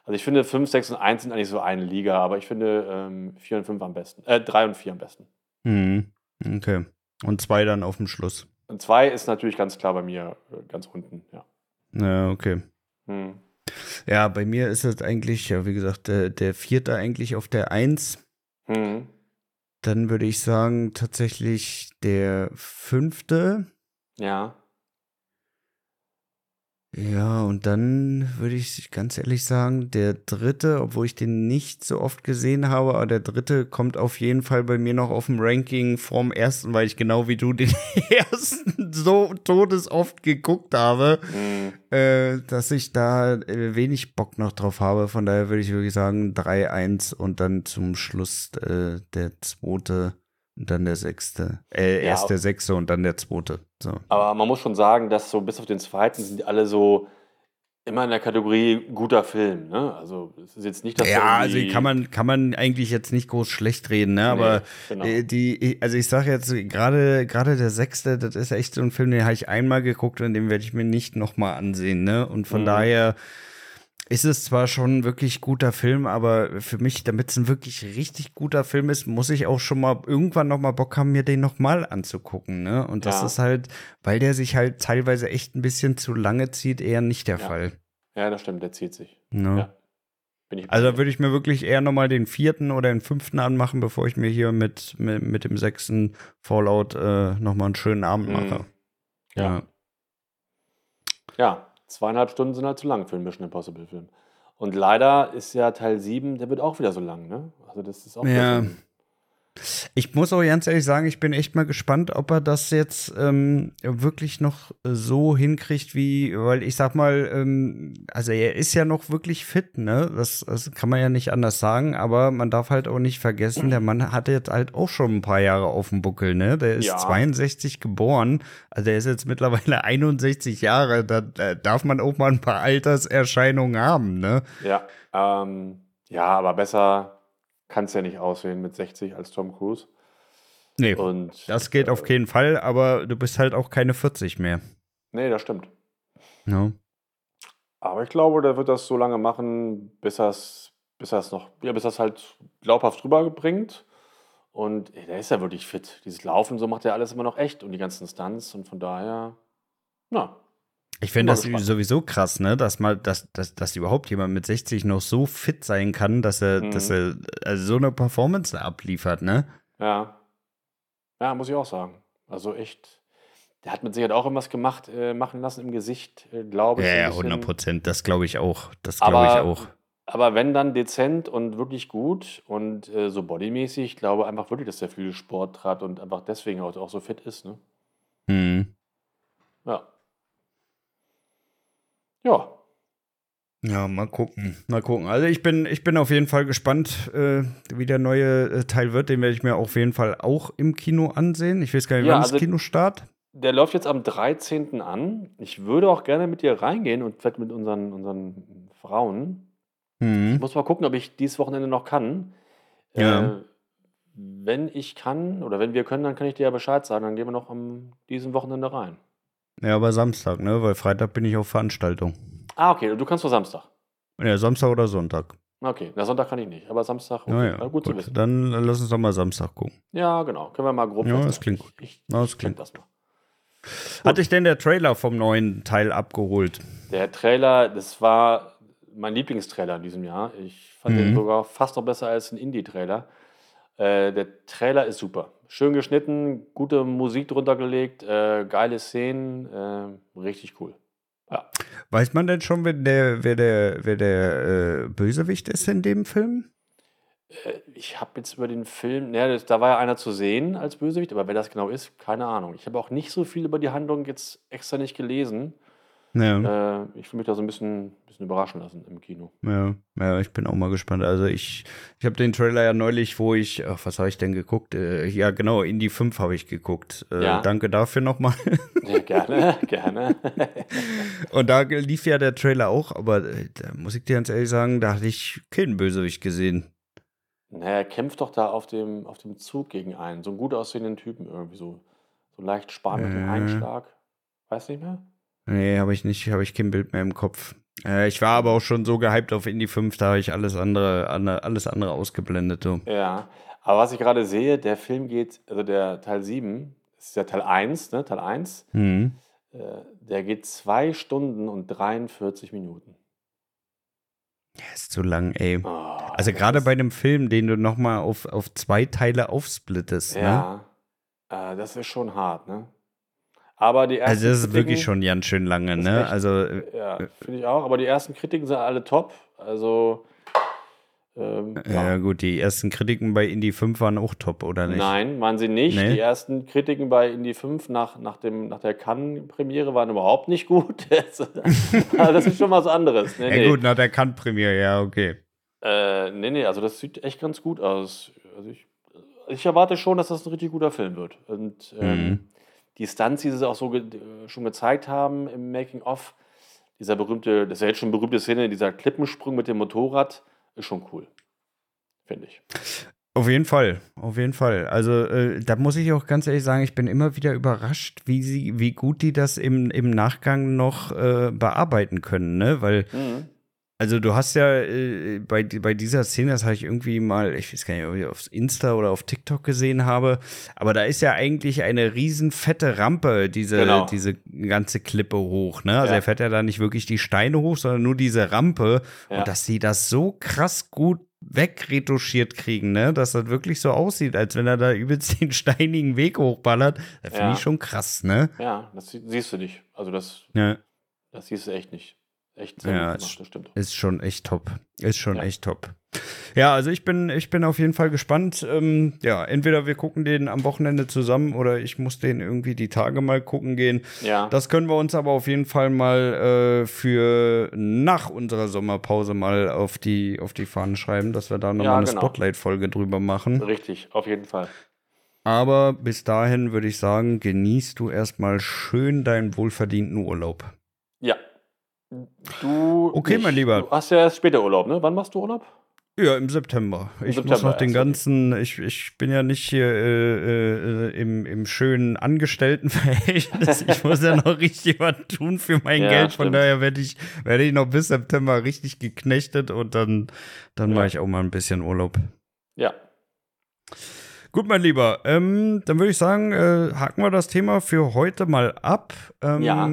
Also ich finde 5, 6 und 1 sind eigentlich so eine Liga, aber ich finde ähm, 4 und 5 am besten. Äh, 3 und 4 am besten. Mhm. Okay. Und 2 dann auf dem Schluss. Und 2 ist natürlich ganz klar bei mir äh, ganz unten, ja. Ja, okay. Mhm. Ja, bei mir ist es eigentlich, ja, wie gesagt, der, der vierte eigentlich auf der Eins. Mhm. Dann würde ich sagen, tatsächlich der fünfte. Ja. Ja, und dann würde ich ganz ehrlich sagen, der dritte, obwohl ich den nicht so oft gesehen habe, aber der dritte kommt auf jeden Fall bei mir noch auf dem Ranking vom ersten, weil ich genau wie du den ersten so todesoft geguckt habe, mhm. äh, dass ich da äh, wenig Bock noch drauf habe. Von daher würde ich wirklich sagen 3-1 und dann zum Schluss äh, der zweite und dann der sechste. Äh, ja, erst der sechste und dann der zweite. So. Aber man muss schon sagen, dass so bis auf den zweiten sind die alle so immer in der Kategorie guter Film. Ne? Also es ist jetzt nicht, dass ja, also kann man kann man eigentlich jetzt nicht groß schlecht reden, ne? Aber genau. Äh, die, also ich sage jetzt gerade gerade der sechste, das ist echt so ein Film, den habe ich einmal geguckt und den werde ich mir nicht noch mal ansehen, ne? Und von mhm. daher ist es zwar schon ein wirklich guter Film, aber für mich, damit es ein wirklich richtig guter Film ist, muss ich auch schon mal irgendwann noch mal Bock haben, mir den noch mal anzugucken. Ne? Und das ja. ist halt, weil der sich halt teilweise echt ein bisschen zu lange zieht, eher nicht der ja. Fall. Ja, das stimmt, der zieht sich. No. Ja. also würde ich mir wirklich eher noch mal den vierten oder den fünften anmachen, bevor ich mir hier mit, mit, mit dem sechsten Fallout äh, noch mal einen schönen Abend mhm. mache. Ja. Ja, zweieinhalb Stunden sind halt zu lang für einen Mission Impossible-Film. Und leider ist ja Teil 7, der wird auch wieder so lang, ne? Also das ist auch ja. Ich muss auch ganz ehrlich sagen, ich bin echt mal gespannt, ob er das jetzt ähm, wirklich noch so hinkriegt, wie, weil ich sag mal, ähm, also er ist ja noch wirklich fit, ne? Das, das kann man ja nicht anders sagen, aber man darf halt auch nicht vergessen, der Mann hatte jetzt halt auch schon ein paar Jahre auf dem Buckel, ne? Der ist ja. 62 geboren, also der ist jetzt mittlerweile 61 Jahre, da, da darf man auch mal ein paar Alterserscheinungen haben, ne? Ja, ähm, ja, aber besser kann es ja nicht aussehen mit 60 als Tom Cruise. Nee, und, das geht äh, auf keinen Fall, aber du bist halt auch keine 40 mehr. Nee, das stimmt. No. Aber ich glaube, der wird das so lange machen, bis er es bis er es noch, ja, bis das halt glaubhaft rüberbringt. Und ey, der ist ja wirklich fit. Dieses Laufen, so macht er alles immer noch echt und die ganzen Stunts und von daher, na. Ich finde das gespannt. sowieso krass, ne, dass mal, dass, dass, dass überhaupt jemand mit 60 noch so fit sein kann, dass er, mhm. dass er also so eine Performance abliefert, ne? Ja. Ja, muss ich auch sagen. Also echt, der hat mit Sicherheit auch irgendwas gemacht, äh, machen lassen im Gesicht, äh, glaube ich. Ja, ja, 100 Prozent, das glaube ich auch. Das glaube ich auch. Aber wenn dann dezent und wirklich gut und äh, so bodymäßig, ich glaube einfach wirklich, dass er viel Sport treibt und einfach deswegen auch, auch so fit ist. Ne? Mhm. Ja. Ja. Ja, mal gucken. Mal gucken. Also ich bin, ich bin auf jeden Fall gespannt, äh, wie der neue äh, Teil wird. Den werde ich mir auf jeden Fall auch im Kino ansehen. Ich weiß gar nicht, ja, wann also, ist Kinostart? Der läuft jetzt am 13. an. Ich würde auch gerne mit dir reingehen und vielleicht mit unseren, unseren Frauen. Mhm. Ich muss mal gucken, ob ich dieses Wochenende noch kann. Ja. Äh, wenn ich kann oder wenn wir können, dann kann ich dir ja Bescheid sagen. Dann gehen wir noch am diesem Wochenende rein. Ja, aber Samstag, ne? Weil Freitag bin ich auf Veranstaltung. Ah, okay. Du kannst nur Samstag. Ja, Samstag oder Sonntag. Okay, na Sonntag kann ich nicht, aber Samstag. Okay. Ja, ja. gut, gut, zu wissen. Dann lass uns doch mal Samstag gucken. Ja, genau. Können wir mal grob. Ja, das klingt gut. Ich, das klingt das mal. Hat dich denn der Trailer vom neuen Teil abgeholt? Der Trailer, das war mein Lieblingstrailer in diesem Jahr. Ich fand mhm. den sogar fast noch besser als ein Indie-Trailer. Äh, der Trailer ist super. Schön geschnitten, gute Musik drunter gelegt, äh, geile Szenen, äh, richtig cool. Ja. Weiß man denn schon, wer der, wer der, wer der äh, Bösewicht ist in dem Film? Ich habe jetzt über den Film, ja, da war ja einer zu sehen als Bösewicht, aber wer das genau ist, keine Ahnung. Ich habe auch nicht so viel über die Handlung jetzt extra nicht gelesen. Ja. Äh, ich will mich da so ein bisschen, bisschen überraschen lassen im Kino. Ja, ja, ich bin auch mal gespannt. Also ich, ich habe den Trailer ja neulich, wo ich, ach, was habe ich denn geguckt? Äh, ja, genau, Indie 5 habe ich geguckt. Äh, ja. Danke dafür nochmal. Ja, gerne, gerne. Und da lief ja der Trailer auch, aber äh, da muss ich dir ganz ehrlich sagen, da hatte ich keinen Bösewicht gesehen. Naja, er kämpft doch da auf dem, auf dem Zug gegen einen. So einen gut aussehenden Typen irgendwie, so, so leicht sparen mit dem Einschlag. Weiß nicht mehr? Nee, habe ich nicht, habe ich kein Bild mehr im Kopf. Äh, ich war aber auch schon so gehypt auf Indie 5, da habe ich alles andere, alles andere ausgeblendet. So. Ja, aber was ich gerade sehe, der Film geht, also der Teil 7, das ist ja Teil 1, ne, Teil 1, mhm. äh, der geht zwei Stunden und 43 Minuten. Ja, ist zu lang, ey. Oh, also gerade bei einem Film, den du nochmal auf, auf zwei Teile aufsplittest, ja, ne? Ja, äh, das ist schon hart, ne? Aber die ersten also das ist Kritiken, wirklich schon ganz schön lange, ne? Echt, also ja, finde ich auch. Aber die ersten Kritiken sind alle top. Also ähm, ja. ja. gut, die ersten Kritiken bei Indie 5 waren auch top, oder nicht? Nein, waren sie nicht. Nee? Die ersten Kritiken bei Indie 5 nach, nach, dem, nach der Cannes-Premiere waren überhaupt nicht gut. also das ist schon was anderes. Nee, ja nee. gut, nach der Cannes-Premiere, ja, okay. Äh, nee, nee, also das sieht echt ganz gut aus. Also ich, ich erwarte schon, dass das ein richtig guter Film wird. Und ähm, mhm die Stunts, die sie auch so ge äh, schon gezeigt haben im Making-of, dieser berühmte, das ist ja jetzt schon berühmte Szene, dieser Klippensprung mit dem Motorrad, ist schon cool. Finde ich. Auf jeden Fall, auf jeden Fall. Also äh, da muss ich auch ganz ehrlich sagen, ich bin immer wieder überrascht, wie sie, wie gut die das im, im Nachgang noch äh, bearbeiten können, ne? Weil mhm. Also du hast ja äh, bei, bei dieser Szene, das habe ich irgendwie mal, ich weiß gar nicht, ob ich auf Insta oder auf TikTok gesehen habe, aber da ist ja eigentlich eine riesen fette Rampe, diese, genau. diese ganze Klippe hoch. Ne? Also ja. er fährt ja da nicht wirklich die Steine hoch, sondern nur diese Rampe. Ja. Und dass sie das so krass gut wegretuschiert kriegen, ne? Dass das wirklich so aussieht, als wenn er da übelst den steinigen Weg hochballert. Das finde ja. ich schon krass, ne? Ja, das siehst du nicht. Also das, das siehst du echt nicht echt sehr ja, gemacht, das stimmt. Ist schon echt top. Ist schon ja. echt top. Ja, also ich bin, ich bin auf jeden Fall gespannt. Ähm, ja, entweder wir gucken den am Wochenende zusammen oder ich muss den irgendwie die Tage mal gucken gehen. Ja. Das können wir uns aber auf jeden Fall mal äh, für nach unserer Sommerpause mal auf die, auf die Fahnen schreiben, dass wir da nochmal ja, eine genau. Spotlight-Folge drüber machen. Richtig, auf jeden Fall. Aber bis dahin würde ich sagen, genießt du erstmal schön deinen wohlverdienten Urlaub. Ja, Du. Okay, nicht. mein Lieber. Du hast ja erst später Urlaub, ne? Wann machst du Urlaub? Ja, im September. Im ich September, muss noch den ganzen, ich, ich bin ja nicht hier äh, äh, im, im schönen Angestelltenverhältnis. ich muss ja noch richtig was tun für mein ja, Geld. Von stimmt. daher werde ich, werde ich noch bis September richtig geknechtet und dann, dann ja. mache ich auch mal ein bisschen Urlaub. Ja. Gut, mein Lieber. Ähm, dann würde ich sagen, äh, haken wir das Thema für heute mal ab. Ähm, ja.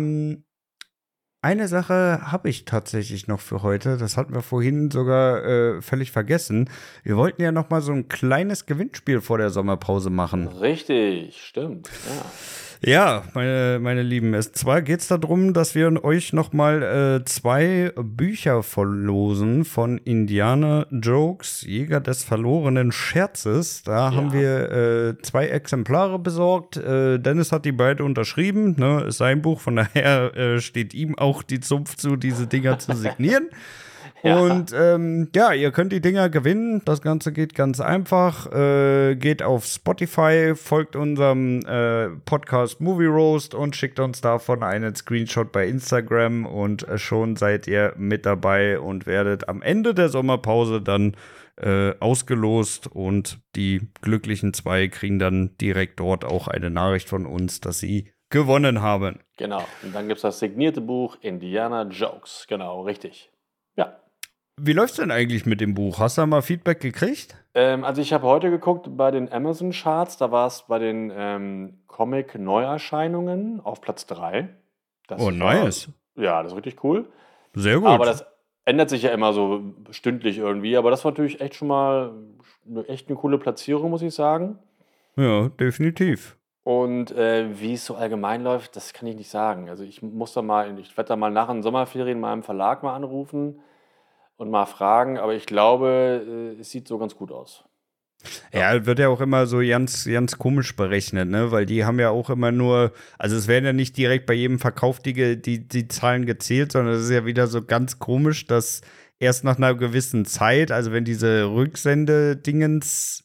Eine Sache habe ich tatsächlich noch für heute. Das hatten wir vorhin sogar äh, völlig vergessen. Wir wollten ja noch mal so ein kleines Gewinnspiel vor der Sommerpause machen. Richtig, stimmt. Ja. Ja, meine, meine Lieben, es, zwar geht es darum, dass wir euch nochmal äh, zwei Bücher verlosen von Indianer Jokes, Jäger des verlorenen Scherzes. Da ja. haben wir äh, zwei Exemplare besorgt. Äh, Dennis hat die beide unterschrieben, ne, ist sein Buch, von daher äh, steht ihm auch die Zunft zu, diese Dinger zu signieren. Ja. Und ähm, ja, ihr könnt die Dinger gewinnen. Das Ganze geht ganz einfach. Äh, geht auf Spotify, folgt unserem äh, Podcast Movie Roast und schickt uns davon einen Screenshot bei Instagram. Und äh, schon seid ihr mit dabei und werdet am Ende der Sommerpause dann äh, ausgelost. Und die glücklichen zwei kriegen dann direkt dort auch eine Nachricht von uns, dass sie gewonnen haben. Genau. Und dann gibt es das signierte Buch Indiana Jokes. Genau, richtig. Wie läuft's denn eigentlich mit dem Buch? Hast du da mal Feedback gekriegt? Ähm, also ich habe heute geguckt bei den Amazon Charts, da war es bei den ähm, Comic Neuerscheinungen auf Platz 3. Das oh, nice. Ja, das ist richtig cool. Sehr gut. Aber das ändert sich ja immer so stündlich irgendwie. Aber das war natürlich echt schon mal echt eine coole Platzierung, muss ich sagen. Ja, definitiv. Und äh, wie es so allgemein läuft, das kann ich nicht sagen. Also ich muss da mal, ich werde da mal nach den Sommerferien im Verlag mal anrufen und mal fragen, aber ich glaube, äh, es sieht so ganz gut aus. Ja, wird ja auch immer so ganz, ganz komisch berechnet, ne? Weil die haben ja auch immer nur, also es werden ja nicht direkt bei jedem Verkauf die, die, die Zahlen gezählt, sondern es ist ja wieder so ganz komisch, dass erst nach einer gewissen Zeit, also wenn diese Rücksendedingens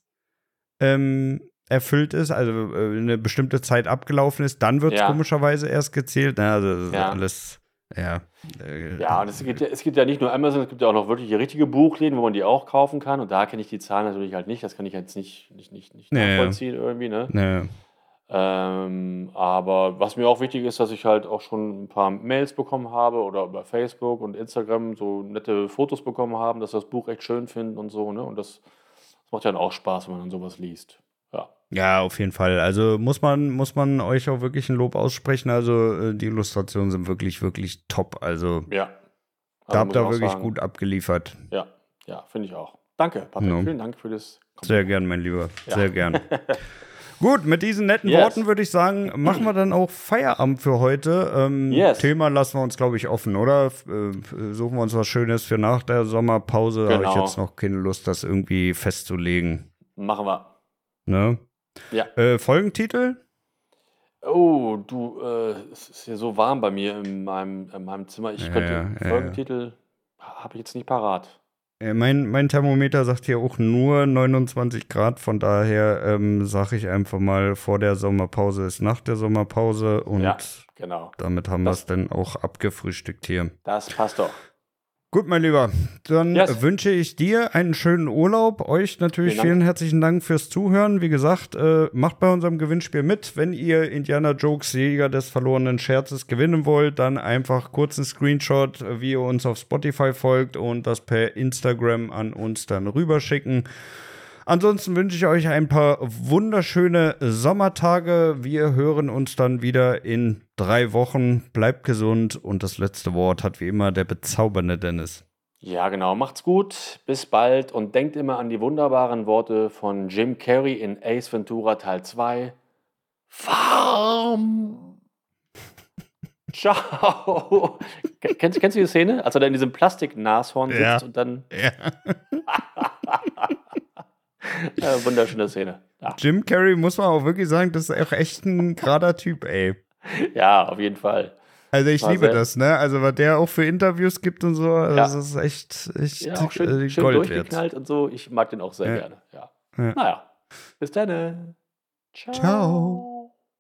ähm, erfüllt ist, also äh, eine bestimmte Zeit abgelaufen ist, dann wird es ja. komischerweise erst gezählt. Ne? Also das ja. ist alles ja. Äh, ja, und es gibt ja, es gibt ja nicht nur Amazon, es gibt ja auch noch wirklich richtige Buchläden, wo man die auch kaufen kann. Und da kenne ich die Zahlen natürlich halt nicht. Das kann ich jetzt nicht, nicht, nicht, nicht nee. nachvollziehen irgendwie, ne? Nee. Ähm, aber was mir auch wichtig ist, dass ich halt auch schon ein paar Mails bekommen habe oder über Facebook und Instagram so nette Fotos bekommen haben, dass das Buch echt schön finden und so, ne? Und das, das macht ja dann auch Spaß, wenn man dann sowas liest. Ja. Auf jeden Fall. Also muss man, muss man euch auch wirklich ein Lob aussprechen. Also äh, die Illustrationen sind wirklich, wirklich top. Also ja. Also da habt ihr wirklich sagen. gut abgeliefert. Ja, ja, finde ich auch. Danke, Patrick. No. Vielen Dank für das. Kompliment. Sehr gern, mein Lieber. Ja. Sehr gern. Gut, mit diesen netten yes. Worten würde ich sagen, machen wir dann auch Feierabend für heute. Ähm, yes. Thema lassen wir uns, glaube ich, offen, oder? Äh, suchen wir uns was Schönes für nach der Sommerpause. Genau. Habe ich jetzt noch keine Lust, das irgendwie festzulegen. Machen wir. Ne? Ja. Äh, Folgentitel? Oh, du, äh, es ist hier so warm bei mir in meinem, in meinem Zimmer. Ich ja, könnte ja, Folgentitel ja. habe ich jetzt nicht parat. Mein, mein Thermometer sagt hier auch nur 29 Grad, von daher ähm, sage ich einfach mal, vor der Sommerpause ist nach der Sommerpause und ja, genau. damit haben wir es dann auch abgefrühstückt hier. Das passt doch. Gut, mein Lieber, dann yes. wünsche ich dir einen schönen Urlaub. Euch natürlich vielen, vielen herzlichen Dank fürs Zuhören. Wie gesagt, äh, macht bei unserem Gewinnspiel mit. Wenn ihr Indiana Jokes Jäger des verlorenen Scherzes gewinnen wollt, dann einfach kurzen Screenshot, wie ihr uns auf Spotify folgt und das per Instagram an uns dann rüberschicken. Ansonsten wünsche ich euch ein paar wunderschöne Sommertage. Wir hören uns dann wieder in drei Wochen. Bleibt gesund und das letzte Wort hat wie immer der bezaubernde Dennis. Ja, genau. Macht's gut. Bis bald und denkt immer an die wunderbaren Worte von Jim Carrey in Ace Ventura Teil 2. Farm! Ciao! kennst, kennst du die Szene? Als er da in diesem Plastik-Nashorn sitzt ja. und dann. Ja. Ja, wunderschöne Szene. Ja. Jim Carrey muss man auch wirklich sagen, das ist auch echt ein gerader Typ, ey. Ja, auf jeden Fall. Also ich War liebe das, ne? Also was der auch für Interviews gibt und so, also ja. das ist echt, echt ja, auch schön, äh, schön Gold durchgeknallt wert. und so. Ich mag den auch sehr gerne. Ja. ja. Naja, bis dann. Ciao. Ciao.